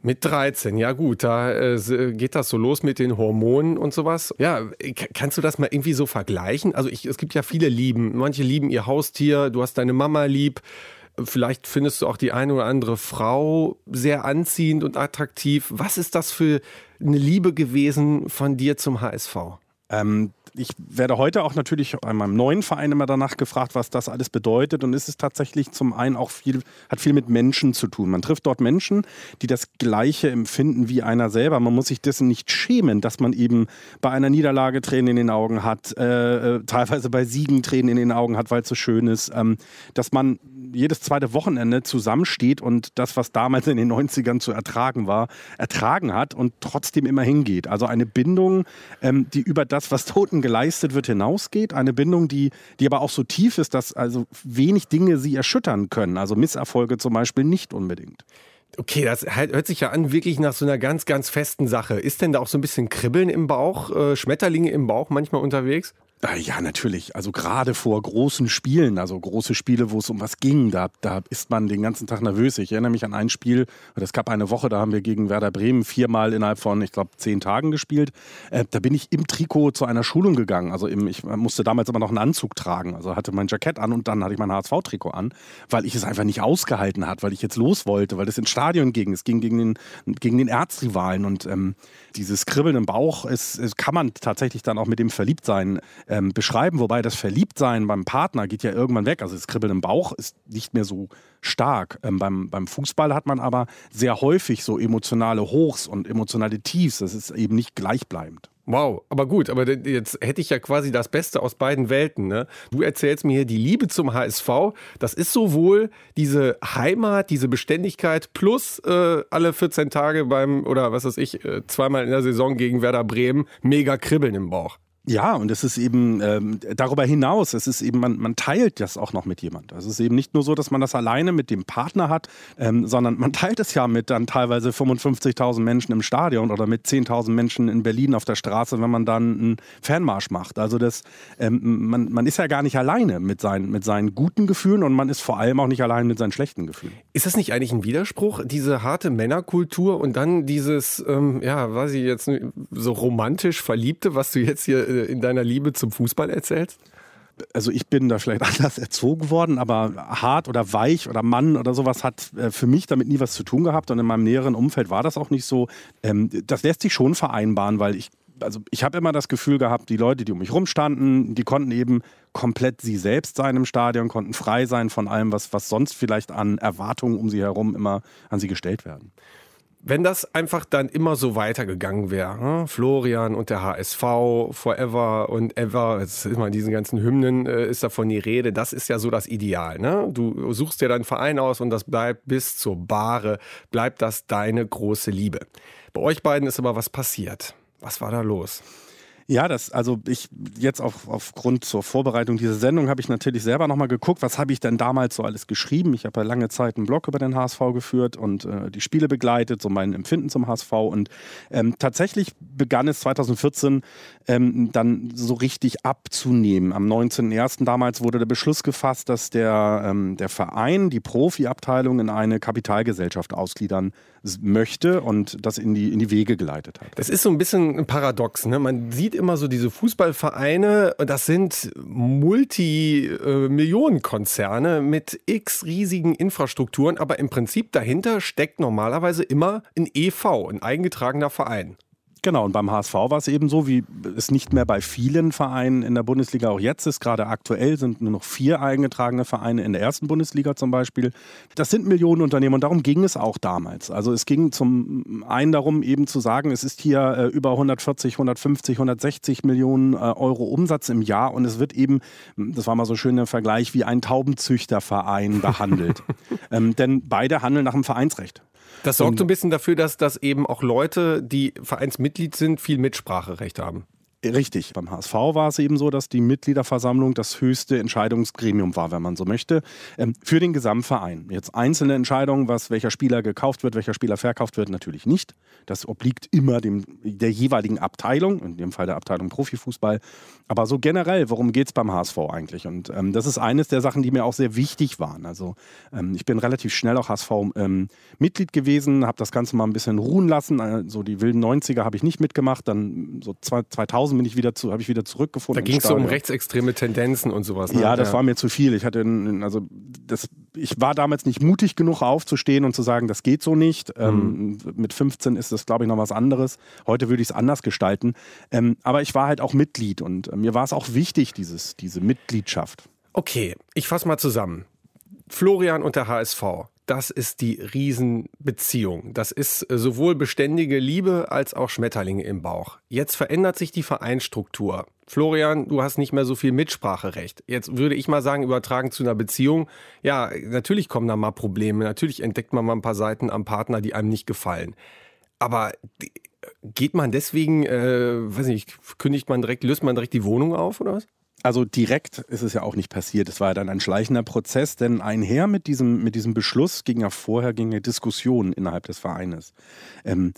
Mit 13, ja gut, da äh, geht das so los mit den Hormonen und sowas. Ja, kannst du das mal irgendwie so vergleichen? Also ich, es gibt ja viele Lieben. Manche lieben ihr Haustier, du hast deine Mama lieb. Vielleicht findest du auch die eine oder andere Frau sehr anziehend und attraktiv. Was ist das für eine Liebe gewesen von dir zum HSV? Ähm, ich werde heute auch natürlich an meinem neuen Verein immer danach gefragt, was das alles bedeutet. Und es ist tatsächlich zum einen auch viel, hat viel mit Menschen zu tun. Man trifft dort Menschen, die das Gleiche empfinden wie einer selber. Man muss sich dessen nicht schämen, dass man eben bei einer Niederlage Tränen in den Augen hat, äh, teilweise bei Siegen Tränen in den Augen hat, weil es so schön ist, ähm, dass man jedes zweite Wochenende zusammensteht und das, was damals in den 90ern zu ertragen war, ertragen hat und trotzdem immer hingeht. Also eine Bindung, ähm, die über das, was Toten geleistet wird, hinausgeht. Eine Bindung, die, die aber auch so tief ist, dass also wenig Dinge sie erschüttern können. Also Misserfolge zum Beispiel nicht unbedingt. Okay, das hört sich ja an wirklich nach so einer ganz, ganz festen Sache. Ist denn da auch so ein bisschen Kribbeln im Bauch, äh, Schmetterlinge im Bauch manchmal unterwegs? Äh, Ja, natürlich. Also gerade vor großen Spielen, also große Spiele, wo es um was ging, da, da ist man den ganzen Tag nervös. Ich erinnere mich an ein Spiel, es gab eine Woche, da haben wir gegen Werder Bremen viermal innerhalb von, ich glaube, zehn Tagen gespielt. Äh, da bin ich im Trikot zu einer Schulung gegangen. Also im, ich musste damals immer noch einen Anzug tragen. Also hatte mein Jackett an und dann hatte ich mein HSV-Trikot an, weil ich es einfach nicht ausgehalten hat, weil ich jetzt los wollte, weil es ins Stadion ging. Es ging gegen den, gegen den Erzrivalen und ähm, dieses Kribbeln im Bauch, es, es kann man tatsächlich dann auch mit dem Verliebtsein ähm, beschreiben, wobei das Verliebtsein beim Partner geht ja irgendwann weg. Also das Kribbeln im Bauch ist nicht mehr so stark. Ähm, beim, beim Fußball hat man aber sehr häufig so emotionale Hochs und emotionale Tiefs. Das ist eben nicht gleichbleibend. Wow, aber gut, aber jetzt hätte ich ja quasi das Beste aus beiden Welten. Ne? Du erzählst mir hier die Liebe zum HSV. Das ist sowohl diese Heimat, diese Beständigkeit plus äh, alle 14 Tage beim, oder was weiß ich, äh, zweimal in der Saison gegen Werder Bremen, mega Kribbeln im Bauch. Ja, und es ist eben ähm, darüber hinaus, es ist eben, man, man teilt das auch noch mit jemand. Also es ist eben nicht nur so, dass man das alleine mit dem Partner hat, ähm, sondern man teilt es ja mit dann teilweise 55.000 Menschen im Stadion oder mit 10.000 Menschen in Berlin auf der Straße, wenn man dann einen Fanmarsch macht. Also das, ähm, man, man ist ja gar nicht alleine mit seinen, mit seinen guten Gefühlen und man ist vor allem auch nicht allein mit seinen schlechten Gefühlen. Ist das nicht eigentlich ein Widerspruch, diese harte Männerkultur und dann dieses, ähm, ja, weiß ich jetzt, so romantisch Verliebte, was du jetzt hier in deiner Liebe zum Fußball erzählst? also ich bin da vielleicht anders erzogen worden, aber hart oder weich oder Mann oder sowas hat äh, für mich damit nie was zu tun gehabt und in meinem näheren Umfeld war das auch nicht so. Ähm, das lässt sich schon vereinbaren, weil ich also ich habe immer das Gefühl gehabt, die Leute, die um mich rumstanden, die konnten eben komplett sie selbst sein im Stadion, konnten frei sein von allem, was, was sonst vielleicht an Erwartungen um sie herum immer an sie gestellt werden. Wenn das einfach dann immer so weitergegangen wäre, ne? Florian und der HSV, Forever und Ever, jetzt ist mal in diesen ganzen Hymnen äh, ist davon die Rede, das ist ja so das Ideal. Ne? Du suchst dir deinen Verein aus und das bleibt bis zur Bahre, bleibt das deine große Liebe. Bei euch beiden ist aber was passiert. Was war da los? Ja, das, also ich jetzt auf, aufgrund zur Vorbereitung dieser Sendung habe ich natürlich selber nochmal geguckt, was habe ich denn damals so alles geschrieben. Ich habe ja lange Zeit einen Blog über den HSV geführt und äh, die Spiele begleitet, so mein Empfinden zum HSV. Und ähm, tatsächlich begann es 2014 ähm, dann so richtig abzunehmen. Am 19.01. damals wurde der Beschluss gefasst, dass der, ähm, der Verein, die Profiabteilung in eine Kapitalgesellschaft ausgliedern möchte und das in die, in die Wege geleitet hat. Das ist so ein bisschen ein Paradox. Ne? Man sieht immer so diese Fußballvereine, das sind Multimillionenkonzerne mit x riesigen Infrastrukturen, aber im Prinzip dahinter steckt normalerweise immer ein EV, ein eingetragener Verein. Genau, und beim HSV war es eben so, wie es nicht mehr bei vielen Vereinen in der Bundesliga auch jetzt ist. Gerade aktuell sind nur noch vier eingetragene Vereine in der ersten Bundesliga zum Beispiel. Das sind Millionenunternehmen und darum ging es auch damals. Also es ging zum einen darum, eben zu sagen, es ist hier äh, über 140, 150, 160 Millionen äh, Euro Umsatz im Jahr und es wird eben, das war mal so schön der Vergleich, wie ein Taubenzüchterverein behandelt. ähm, denn beide handeln nach dem Vereinsrecht. Das sorgt so ein bisschen dafür, dass, dass eben auch Leute, die Vereinsmitglied sind, viel Mitspracherecht haben. Richtig. Beim HSV war es eben so, dass die Mitgliederversammlung das höchste Entscheidungsgremium war, wenn man so möchte, ähm, für den Gesamtverein. Jetzt einzelne Entscheidungen, was welcher Spieler gekauft wird, welcher Spieler verkauft wird, natürlich nicht. Das obliegt immer dem, der jeweiligen Abteilung, in dem Fall der Abteilung Profifußball. Aber so generell, worum geht es beim HSV eigentlich? Und ähm, das ist eines der Sachen, die mir auch sehr wichtig waren. Also ähm, ich bin relativ schnell auch HSV-Mitglied gewesen, habe das Ganze mal ein bisschen ruhen lassen. So die wilden 90er habe ich nicht mitgemacht. Dann so 2000 bin ich wieder zu, habe ich wieder zurückgefunden. Da ging es so um rechtsextreme Tendenzen und sowas. Ne? Ja, das war mir zu viel. Ich hatte, also das, ich war damals nicht mutig genug aufzustehen und zu sagen, das geht so nicht. Ähm, mit 15 ist das, glaube ich, noch was anderes. Heute würde ich es anders gestalten. Ähm, aber ich war halt auch Mitglied und äh, mir war es auch wichtig, dieses, diese Mitgliedschaft. Okay, ich fasse mal zusammen. Florian und der HSV, das ist die Riesenbeziehung. Das ist äh, sowohl beständige Liebe als auch Schmetterlinge im Bauch. Jetzt verändert sich die Vereinsstruktur. Florian, du hast nicht mehr so viel Mitspracherecht. Jetzt würde ich mal sagen, übertragen zu einer Beziehung. Ja, natürlich kommen da mal Probleme. Natürlich entdeckt man mal ein paar Seiten am Partner, die einem nicht gefallen. Aber die- geht man deswegen, äh, weiß nicht, kündigt man direkt, löst man direkt die Wohnung auf oder was? Also direkt ist es ja auch nicht passiert. Es war ja dann ein schleichender Prozess, denn einher mit diesem, mit diesem Beschluss ging ja vorher ging ja Diskussionen innerhalb des Vereines. Ähm,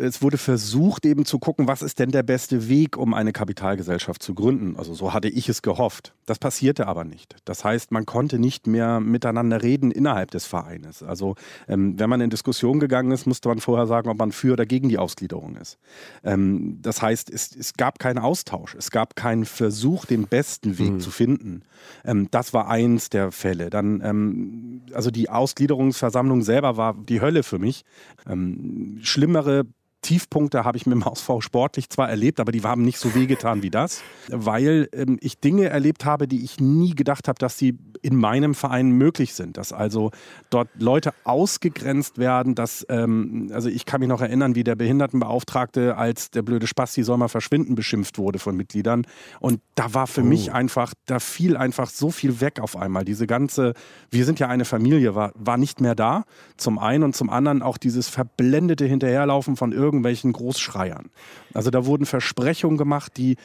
es wurde versucht eben zu gucken, was ist denn der beste Weg, um eine Kapitalgesellschaft zu gründen. Also so hatte ich es gehofft. Das passierte aber nicht. Das heißt, man konnte nicht mehr miteinander reden innerhalb des Vereines. Also ähm, wenn man in Diskussion gegangen ist, musste man vorher sagen, ob man für oder gegen die Ausgliederung ist. Ähm, das heißt, es, es gab keinen Austausch. Es gab keinen Versuch, den besten Weg Mhm. zu finden. Ähm, das war eins der Fälle. Dann, ähm, also die Ausgliederungsversammlung selber war die Hölle für mich. Ähm, schlimmere Tiefpunkte habe ich mit dem HSV sportlich zwar erlebt, aber die haben nicht so wehgetan wie das, weil ähm, ich Dinge erlebt habe, die ich nie gedacht habe, dass sie in meinem Verein möglich sind. Dass also dort Leute ausgegrenzt werden, dass, ähm, also ich kann mich noch erinnern, wie der Behindertenbeauftragte als der blöde Spasti soll mal verschwinden beschimpft wurde von Mitgliedern. Und da war für Oh. mich einfach, da fiel einfach so viel weg auf einmal. Diese ganze, wir sind ja eine Familie, war, war nicht mehr da. Zum einen und zum anderen auch dieses verblendete Hinterherlaufen von irgendwelchen Großschreiern. Also da wurden Versprechungen gemacht, die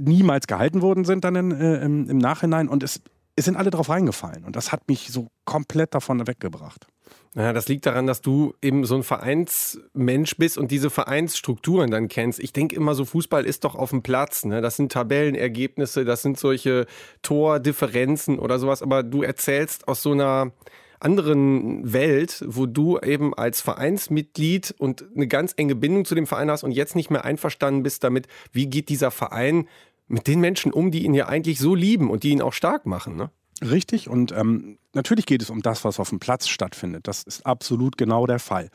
niemals gehalten worden sind dann in, äh, im, im Nachhinein und es, es sind alle drauf reingefallen und das hat mich so komplett davon weggebracht. Ja, das liegt daran, dass du eben so ein Vereinsmensch bist und diese Vereinsstrukturen dann kennst. Ich denke immer so, Fußball ist doch auf dem Platz. Ne? Das sind Tabellenergebnisse, das sind solche Tordifferenzen oder sowas. Aber du erzählst aus so einer anderen Welt, wo du eben als Vereinsmitglied und eine ganz enge Bindung zu dem Verein hast und jetzt nicht mehr einverstanden bist damit, wie geht dieser Verein mit den Menschen um, die ihn ja eigentlich so lieben und die ihn auch stark machen. Ne? Richtig und ähm, natürlich geht es um das, was auf dem Platz stattfindet. Das ist absolut genau der Fall.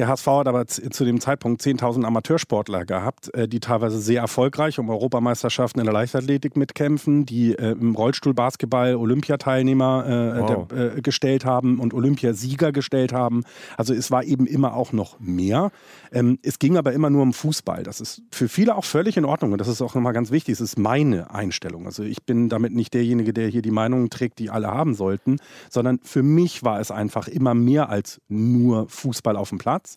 Der HSV hat aber zu dem Zeitpunkt 10.000 Amateursportler gehabt, äh, die teilweise sehr erfolgreich um Europameisterschaften in der Leichtathletik mitkämpfen, die äh, im Rollstuhlbasketball Olympiateilnehmer äh, Wow. der, gestellt haben und Olympiasieger gestellt haben. Also es war eben immer auch noch mehr. Ähm, es ging aber immer nur um Fußball. Das ist für viele auch völlig in Ordnung und das ist auch nochmal ganz wichtig. Es ist meine Einstellung. Also ich bin damit nicht derjenige, der hier die Meinungen trägt, die alle haben sollten, sondern für mich war es einfach immer mehr als nur Fußball auf dem Platz.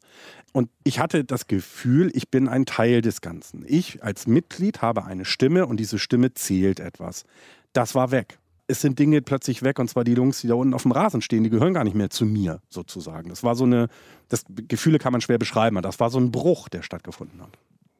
Und ich hatte das Gefühl, ich bin ein Teil des Ganzen. Ich als Mitglied habe eine Stimme und diese Stimme zählt etwas. Das war weg. Es sind Dinge plötzlich weg und zwar die Jungs, die da unten auf dem Rasen stehen, die gehören gar nicht mehr zu mir sozusagen. Das war so eine, das Gefühle kann man schwer beschreiben, aber das war so ein Bruch, der stattgefunden hat.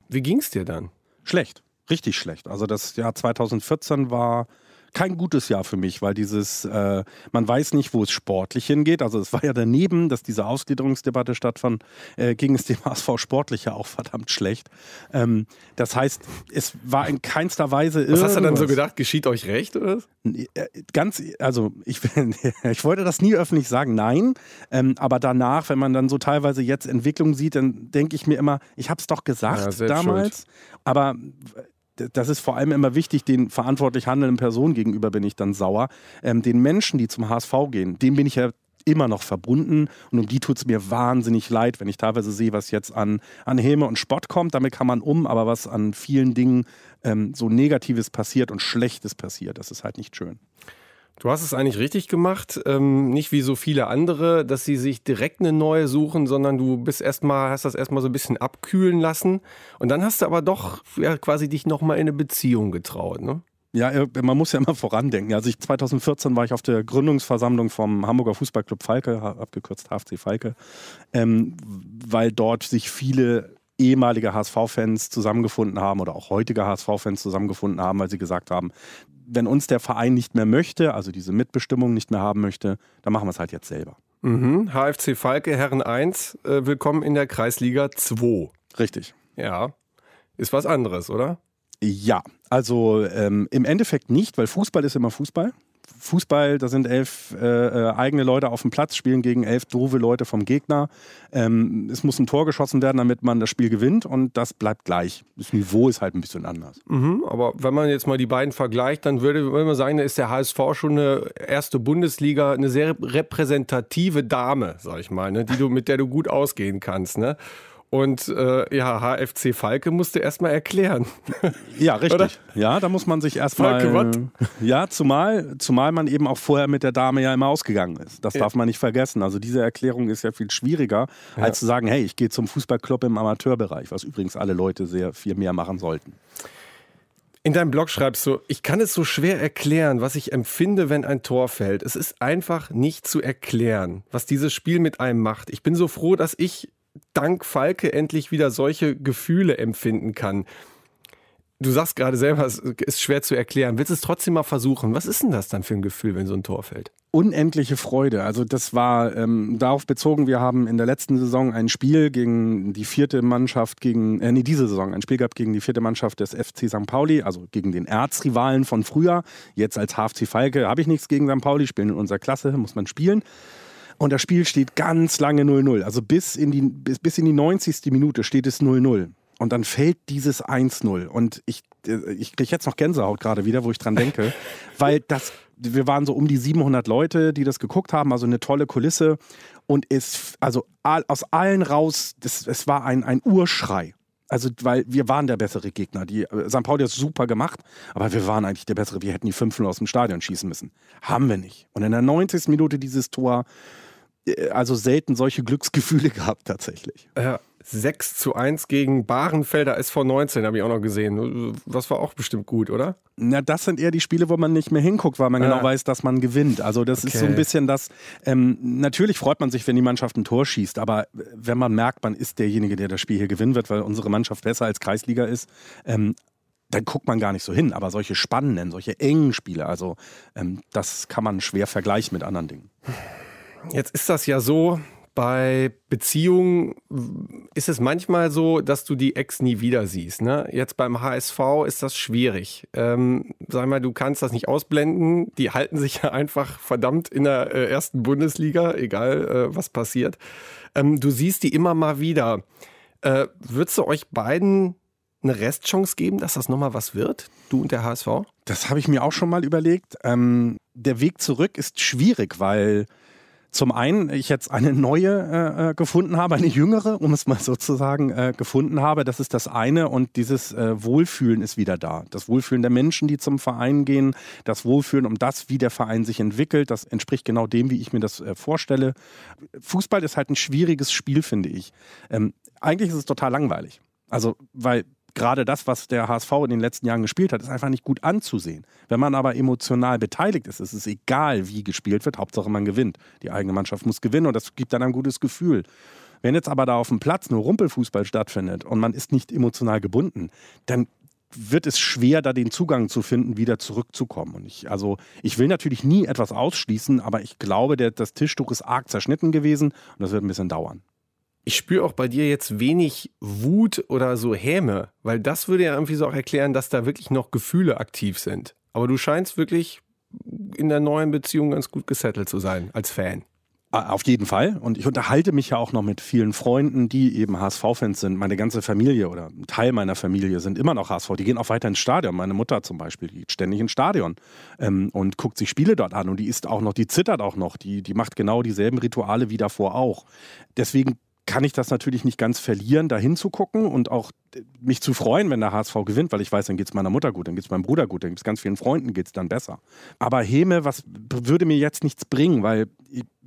Wie ging es dir dann? Schlecht, richtig schlecht. Also das Jahr 2014 war kein gutes Jahr für mich, weil dieses, äh, man weiß nicht, wo es sportlich hingeht. Also es war ja daneben, dass diese Ausgliederungsdebatte stattfand, äh, ging es dem HSV sportlich ja auch verdammt schlecht. Ähm, das heißt, es war in keinster Weise Was hast du dann so irgendwas- gedacht? Geschieht euch recht oder? äh, Ganz, also ich, ich wollte das nie öffentlich sagen, nein. Ähm, aber danach, wenn man dann so teilweise jetzt Entwicklungen sieht, dann denke ich mir immer, ich habe es doch Ja, gesagt selbst damals. Aber d- das ist vor allem immer wichtig, den verantwortlich handelnden Personen gegenüber bin ich dann sauer. Ähm, den Menschen, die zum HSV gehen, dem bin ich ja immer noch verbunden und um die tut es mir wahnsinnig leid, wenn ich teilweise sehe, was jetzt an, an Häme und Spott kommt. Damit kann man um, aber was an vielen Dingen ähm, so Negatives passiert und Schlechtes passiert, das ist halt nicht schön. Du hast es eigentlich richtig gemacht, ähm, nicht wie so viele andere, dass sie sich direkt eine neue suchen, sondern du bist erstmal, hast das erstmal so ein bisschen abkühlen lassen und dann hast du aber doch ja, quasi dich nochmal in eine Beziehung getraut, ne? Ja, äh, man muss ja immer vorandenken. Also ich, 2014 war ich auf der Gründungsversammlung vom Hamburger Fußballclub Falke, abgekürzt HFC Falke, ähm, weil dort sich viele ehemalige HSV-Fans zusammengefunden haben oder auch heutige HSV-Fans zusammengefunden haben, weil sie gesagt haben, wenn uns der Verein nicht mehr möchte, also diese Mitbestimmung nicht mehr haben möchte, dann machen wir es halt jetzt selber. Mhm. HFC Falke, Herren 1, äh, willkommen in der Kreisliga 2. Richtig. Ja. Ist was anderes, oder? Ja, also ähm, im Endeffekt nicht, weil Fußball ist immer Fußball. Fußball, da sind elf äh, äh, eigene Leute auf dem Platz, spielen gegen elf doofe Leute vom Gegner. Ähm, es muss ein Tor geschossen werden, damit man das Spiel gewinnt und das bleibt gleich. Das Niveau ist halt ein bisschen anders. Mhm, aber wenn man jetzt mal die beiden vergleicht, dann würde, würde man sagen, da ist der HSV schon eine erste Bundesliga, eine sehr repräsentative Dame, sag ich mal, ne, die du, mit der du gut ausgehen kannst. Ne? Und äh, ja, HFC Falke musste erstmal erklären. Ja, richtig. Oder? Ja, da muss man sich erstmal. Falke, what? Ja, zumal, zumal man eben auch vorher mit der Dame ja immer ausgegangen ist. Das Ja. darf man nicht vergessen. Also diese Erklärung ist ja viel schwieriger, Ja. als zu sagen, hey, ich gehe zum Fußballclub im Amateurbereich, was übrigens alle Leute sehr viel mehr machen sollten. In deinem Blog schreibst du, ich kann es so schwer erklären, was ich empfinde, wenn ein Tor fällt. Es ist einfach nicht zu erklären, was dieses Spiel mit einem macht. Ich bin so froh, dass ich dank Falke endlich wieder solche Gefühle empfinden kann. Du sagst gerade selber, es ist schwer zu erklären. Willst du es trotzdem mal versuchen? Was ist denn das dann für ein Gefühl, wenn so ein Tor fällt? unendliche Freude. Also das war ähm, darauf bezogen, wir haben in der letzten Saison ein Spiel gegen die vierte Mannschaft, gegen, äh, nee, diese Saison, ein Spiel gehabt gegen die vierte Mannschaft des FC St. Pauli, also gegen den Erzrivalen von früher. Jetzt als HFC Falke habe ich nichts gegen St. Pauli, spielen in unserer Klasse, muss man spielen. Und das Spiel steht ganz lange 0-0. Also bis in, die, bis, bis in die 90. Minute steht es 0-0. Und dann fällt dieses 1-0. Und ich, äh, ich kriege jetzt noch Gänsehaut gerade wieder, wo ich dran denke. weil das, wir waren so um die 700 Leute, die das geguckt haben. Also eine tolle Kulisse. Und es, also aus allen raus, das, es war ein, ein Urschrei. Also, weil wir waren der bessere Gegner. Die, äh, St. Pauli hat super gemacht, aber wir waren eigentlich der bessere. Wir hätten die 5 aus dem Stadion schießen müssen. Haben wir nicht. Und in der 90. Minute dieses Tor, äh, also selten solche Glücksgefühle gehabt tatsächlich. Ja. 6 zu 1 gegen Bahrenfelder SV 19 habe ich auch noch gesehen. Das war auch bestimmt gut, oder? Na, das sind eher die Spiele, wo man nicht mehr hinguckt, weil man Ja. genau weiß, dass man gewinnt. Also das ist so ein Okay. bisschen das, ähm, natürlich freut man sich, wenn die Mannschaft ein Tor schießt, aber wenn man merkt, man ist derjenige, der das Spiel hier gewinnen wird, weil unsere Mannschaft besser als Kreisliga ist, ähm, dann guckt man gar nicht so hin. Aber solche spannenden, solche engen Spiele, also ähm, das kann man schwer vergleichen mit anderen Dingen. Jetzt ist das ja so, bei Beziehungen ist es manchmal so, dass du die Ex nie wieder siehst. Ne? Jetzt beim HSV ist das schwierig. Ähm, sag mal, du kannst das nicht ausblenden. Die halten sich ja einfach verdammt in der äh, ersten Bundesliga, egal äh, was passiert. Ähm, du siehst die immer mal wieder. Äh, würdest du euch beiden eine Restchance geben, dass das nochmal was wird? Du und der HSV? Das habe ich mir auch schon mal überlegt. Ähm, der Weg zurück ist schwierig, weil zum einen ich jetzt eine neue äh, äh, gefunden habe, eine jüngere, um es mal so zu sagen, äh, gefunden habe. Das ist das eine und dieses äh, Wohlfühlen ist wieder da. Das Wohlfühlen der Menschen, die zum Verein gehen, das Wohlfühlen um das, wie der Verein sich entwickelt, das entspricht genau dem, wie ich mir das äh, vorstelle. Fußball ist halt ein schwieriges Spiel, finde ich. Ähm, eigentlich ist es total langweilig. Also, weil gerade das, was der HSV in den letzten Jahren gespielt hat, ist einfach nicht gut anzusehen. Wenn man aber emotional beteiligt ist, ist es egal, wie gespielt wird, Hauptsache man gewinnt. Die eigene Mannschaft muss gewinnen und das gibt dann ein gutes Gefühl. Wenn jetzt aber da auf dem Platz nur Rumpelfußball stattfindet und man ist nicht emotional gebunden, dann wird es schwer, da den Zugang zu finden, wieder zurückzukommen. Und ich, also, ich will natürlich nie etwas ausschließen, aber ich glaube, der, das Tischtuch ist arg zerschnitten gewesen und das wird ein bisschen dauern. Ich spüre auch bei dir jetzt wenig Wut oder so Häme, weil das würde ja irgendwie so auch erklären, dass da wirklich noch Gefühle aktiv sind. Aber du scheinst wirklich in der neuen Beziehung ganz gut gesettelt zu sein als Fan. Auf jeden Fall. Und ich unterhalte mich ja auch noch mit vielen Freunden, die eben HSV-Fans sind. Meine ganze Familie oder ein Teil meiner Familie sind immer noch HSV. Die gehen auch weiter ins Stadion. Meine Mutter zum Beispiel, geht ständig ins Stadion ähm, und guckt sich Spiele dort an. Und die ist auch noch, die zittert auch noch. Die, die macht genau dieselben Rituale wie davor auch. Deswegen kann ich das natürlich nicht ganz verlieren, da hinzugucken und auch äh, mich zu freuen, wenn der HSV gewinnt, weil ich weiß, dann geht es meiner Mutter gut, dann geht es meinem Bruder gut, dann geht es ganz vielen Freunden geht es dann besser. Aber Häme, was würde mir jetzt nichts bringen, weil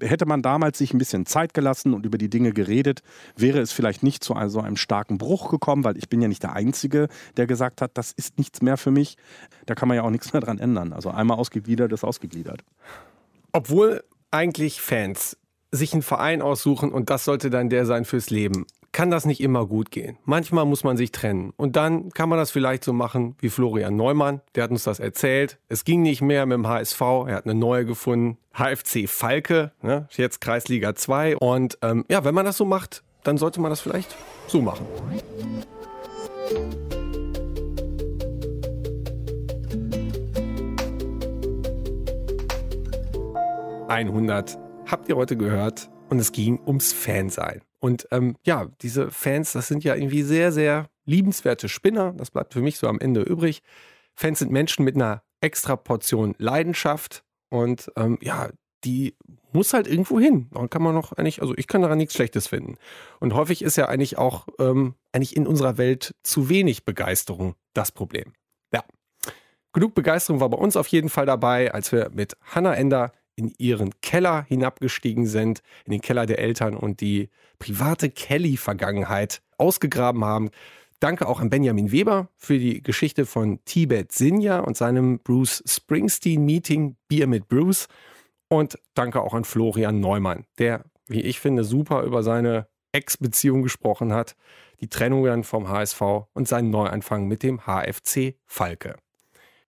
hätte man damals sich ein bisschen Zeit gelassen und über die Dinge geredet, wäre es vielleicht nicht zu so einem starken Bruch gekommen, weil ich bin ja nicht der Einzige, der gesagt hat, das ist nichts mehr für mich. Da kann man ja auch nichts mehr dran ändern. Also einmal ausgegliedert ist ausgegliedert. Obwohl eigentlich Fans sich einen Verein aussuchen und das sollte dann der sein fürs Leben, kann das nicht immer gut gehen. Manchmal muss man sich trennen. Und dann kann man das vielleicht so machen wie Florian Neumann. Der hat uns das erzählt. Es ging nicht mehr mit dem HSV. Er hat eine neue gefunden. HFC Falke, ne? jetzt Kreisliga 2. Und ähm, ja, wenn man das so macht, dann sollte man das vielleicht so machen. ...100 habt ihr heute gehört und es ging ums Fansein. Und ähm, ja, diese Fans, das sind ja irgendwie sehr, sehr liebenswerte Spinner. Das bleibt für mich so am Ende übrig. Fans sind Menschen mit einer extra Portion Leidenschaft und ähm, ja, die muss halt irgendwo hin. Da kann man noch eigentlich, also ich kann daran nichts Schlechtes finden. Und häufig ist ja eigentlich auch ähm, eigentlich in unserer Welt zu wenig Begeisterung das Problem. Ja. Genug Begeisterung war bei uns auf jeden Fall dabei, als wir mit Hannah Ender in ihren Keller hinabgestiegen sind, in den Keller der Eltern und die private Kelly-Vergangenheit ausgegraben haben. Danke auch an Benjamin Weber für die Geschichte von Tibet Sinja und seinem Bruce Springsteen-Meeting Bier mit Bruce. Und danke auch an Florian Neumann, der, wie ich finde, super über seine Ex-Beziehung gesprochen hat, die Trennung dann vom HSV und seinen Neuanfang mit dem HFC Falke.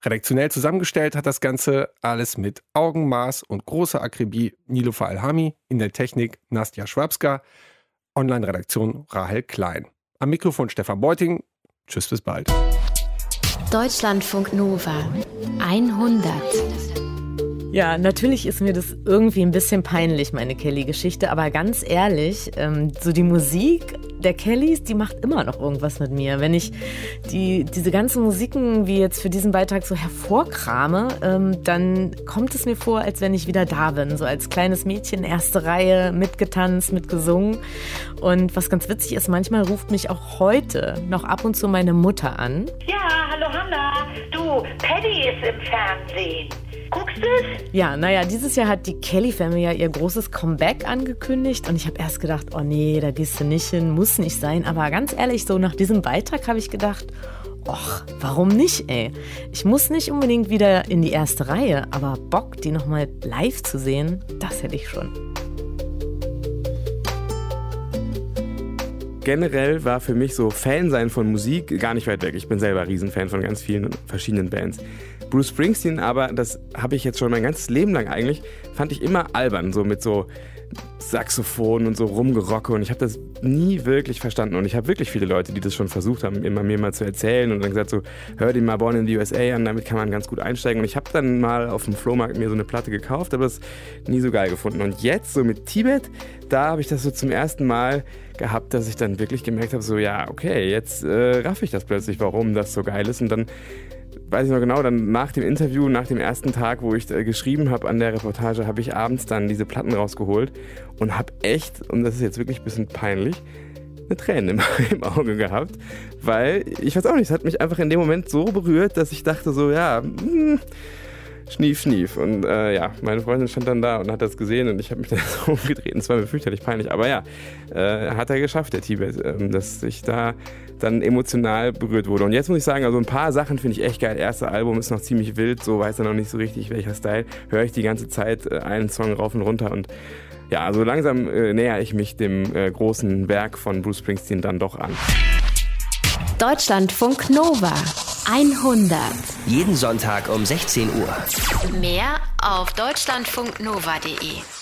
Redaktionell zusammengestellt hat das Ganze alles mit Augenmaß und großer Akribie Nilofa Alhami, in der Technik Nastja Schwabska, Online-Redaktion Rahel Klein. Am Mikrofon Stefan Beuting. Tschüss, bis bald. Deutschlandfunk Nova 100. Ja, natürlich ist mir das irgendwie ein bisschen peinlich, meine Kelly-Geschichte, aber ganz ehrlich, ähm, so die Musik der Kellys, die macht immer noch irgendwas mit mir. Wenn ich die, diese ganzen Musiken wie jetzt für diesen Beitrag so hervorkrame, ähm, dann kommt es mir vor, als wenn ich wieder da bin. So als kleines Mädchen, erste Reihe, mitgetanzt, mitgesungen. Und was ganz witzig ist, manchmal ruft mich auch heute noch ab und zu meine Mutter an. Ja, hallo Hanna. Du, Paddy ist im Fernsehen. Guckst du's? Ja, naja, dieses Jahr hat die Kelly Family ja ihr großes Comeback angekündigt und ich habe erst gedacht, oh nee, da gehst du nicht hin, muss nicht sein. Aber ganz ehrlich, so nach diesem Beitrag habe ich gedacht, och, warum nicht, ey? Ich muss nicht unbedingt wieder in die erste Reihe, aber Bock, die nochmal live zu sehen, das hätte ich schon. generell war für mich so Fan sein von Musik gar nicht weit weg. Ich bin selber Riesenfan von ganz vielen verschiedenen Bands. Bruce Springsteen aber, das habe ich jetzt schon mein ganzes Leben lang eigentlich, fand ich immer albern, so mit so Saxophon und so rumgerocke und ich habe das nie wirklich verstanden und ich habe wirklich viele Leute, die das schon versucht haben, immer mir mal zu erzählen und dann gesagt so, hör dir mal Born in the USA an, damit kann man ganz gut einsteigen und ich habe dann mal auf dem Flohmarkt mir so eine Platte gekauft, aber es nie so geil gefunden und jetzt so mit Tibet, da habe ich das so zum ersten Mal gehabt, dass ich dann wirklich gemerkt habe, so ja, okay, jetzt äh, raff ich das plötzlich, warum das so geil ist und dann weiß ich noch genau, dann nach dem Interview, nach dem ersten Tag, wo ich äh, geschrieben habe an der Reportage, habe ich abends dann diese Platten rausgeholt und habe echt, und das ist jetzt wirklich ein bisschen peinlich, eine Träne im, im Auge gehabt, weil ich weiß auch nicht, es hat mich einfach in dem Moment so berührt, dass ich dachte so, ja, hm, Schnief, schnief. Und äh, ja, meine Freundin stand dann da und hat das gesehen und ich habe mich dann so umgedreht. Und es war mir fürchterlich peinlich. Aber ja, äh, hat er geschafft, der Tibet, äh, dass ich da dann emotional berührt wurde. Und jetzt muss ich sagen, also ein paar Sachen finde ich echt geil. Erste Album ist noch ziemlich wild, so weiß er noch nicht so richtig, welcher Style. Höre ich die ganze Zeit äh, einen Song rauf und runter und ja, also langsam äh, näher ich mich dem äh, großen Werk von Bruce Springsteen dann doch an. Deutschlandfunk Nova 100. Jeden Sonntag um 16 Uhr. Mehr auf deutschlandfunknova.de.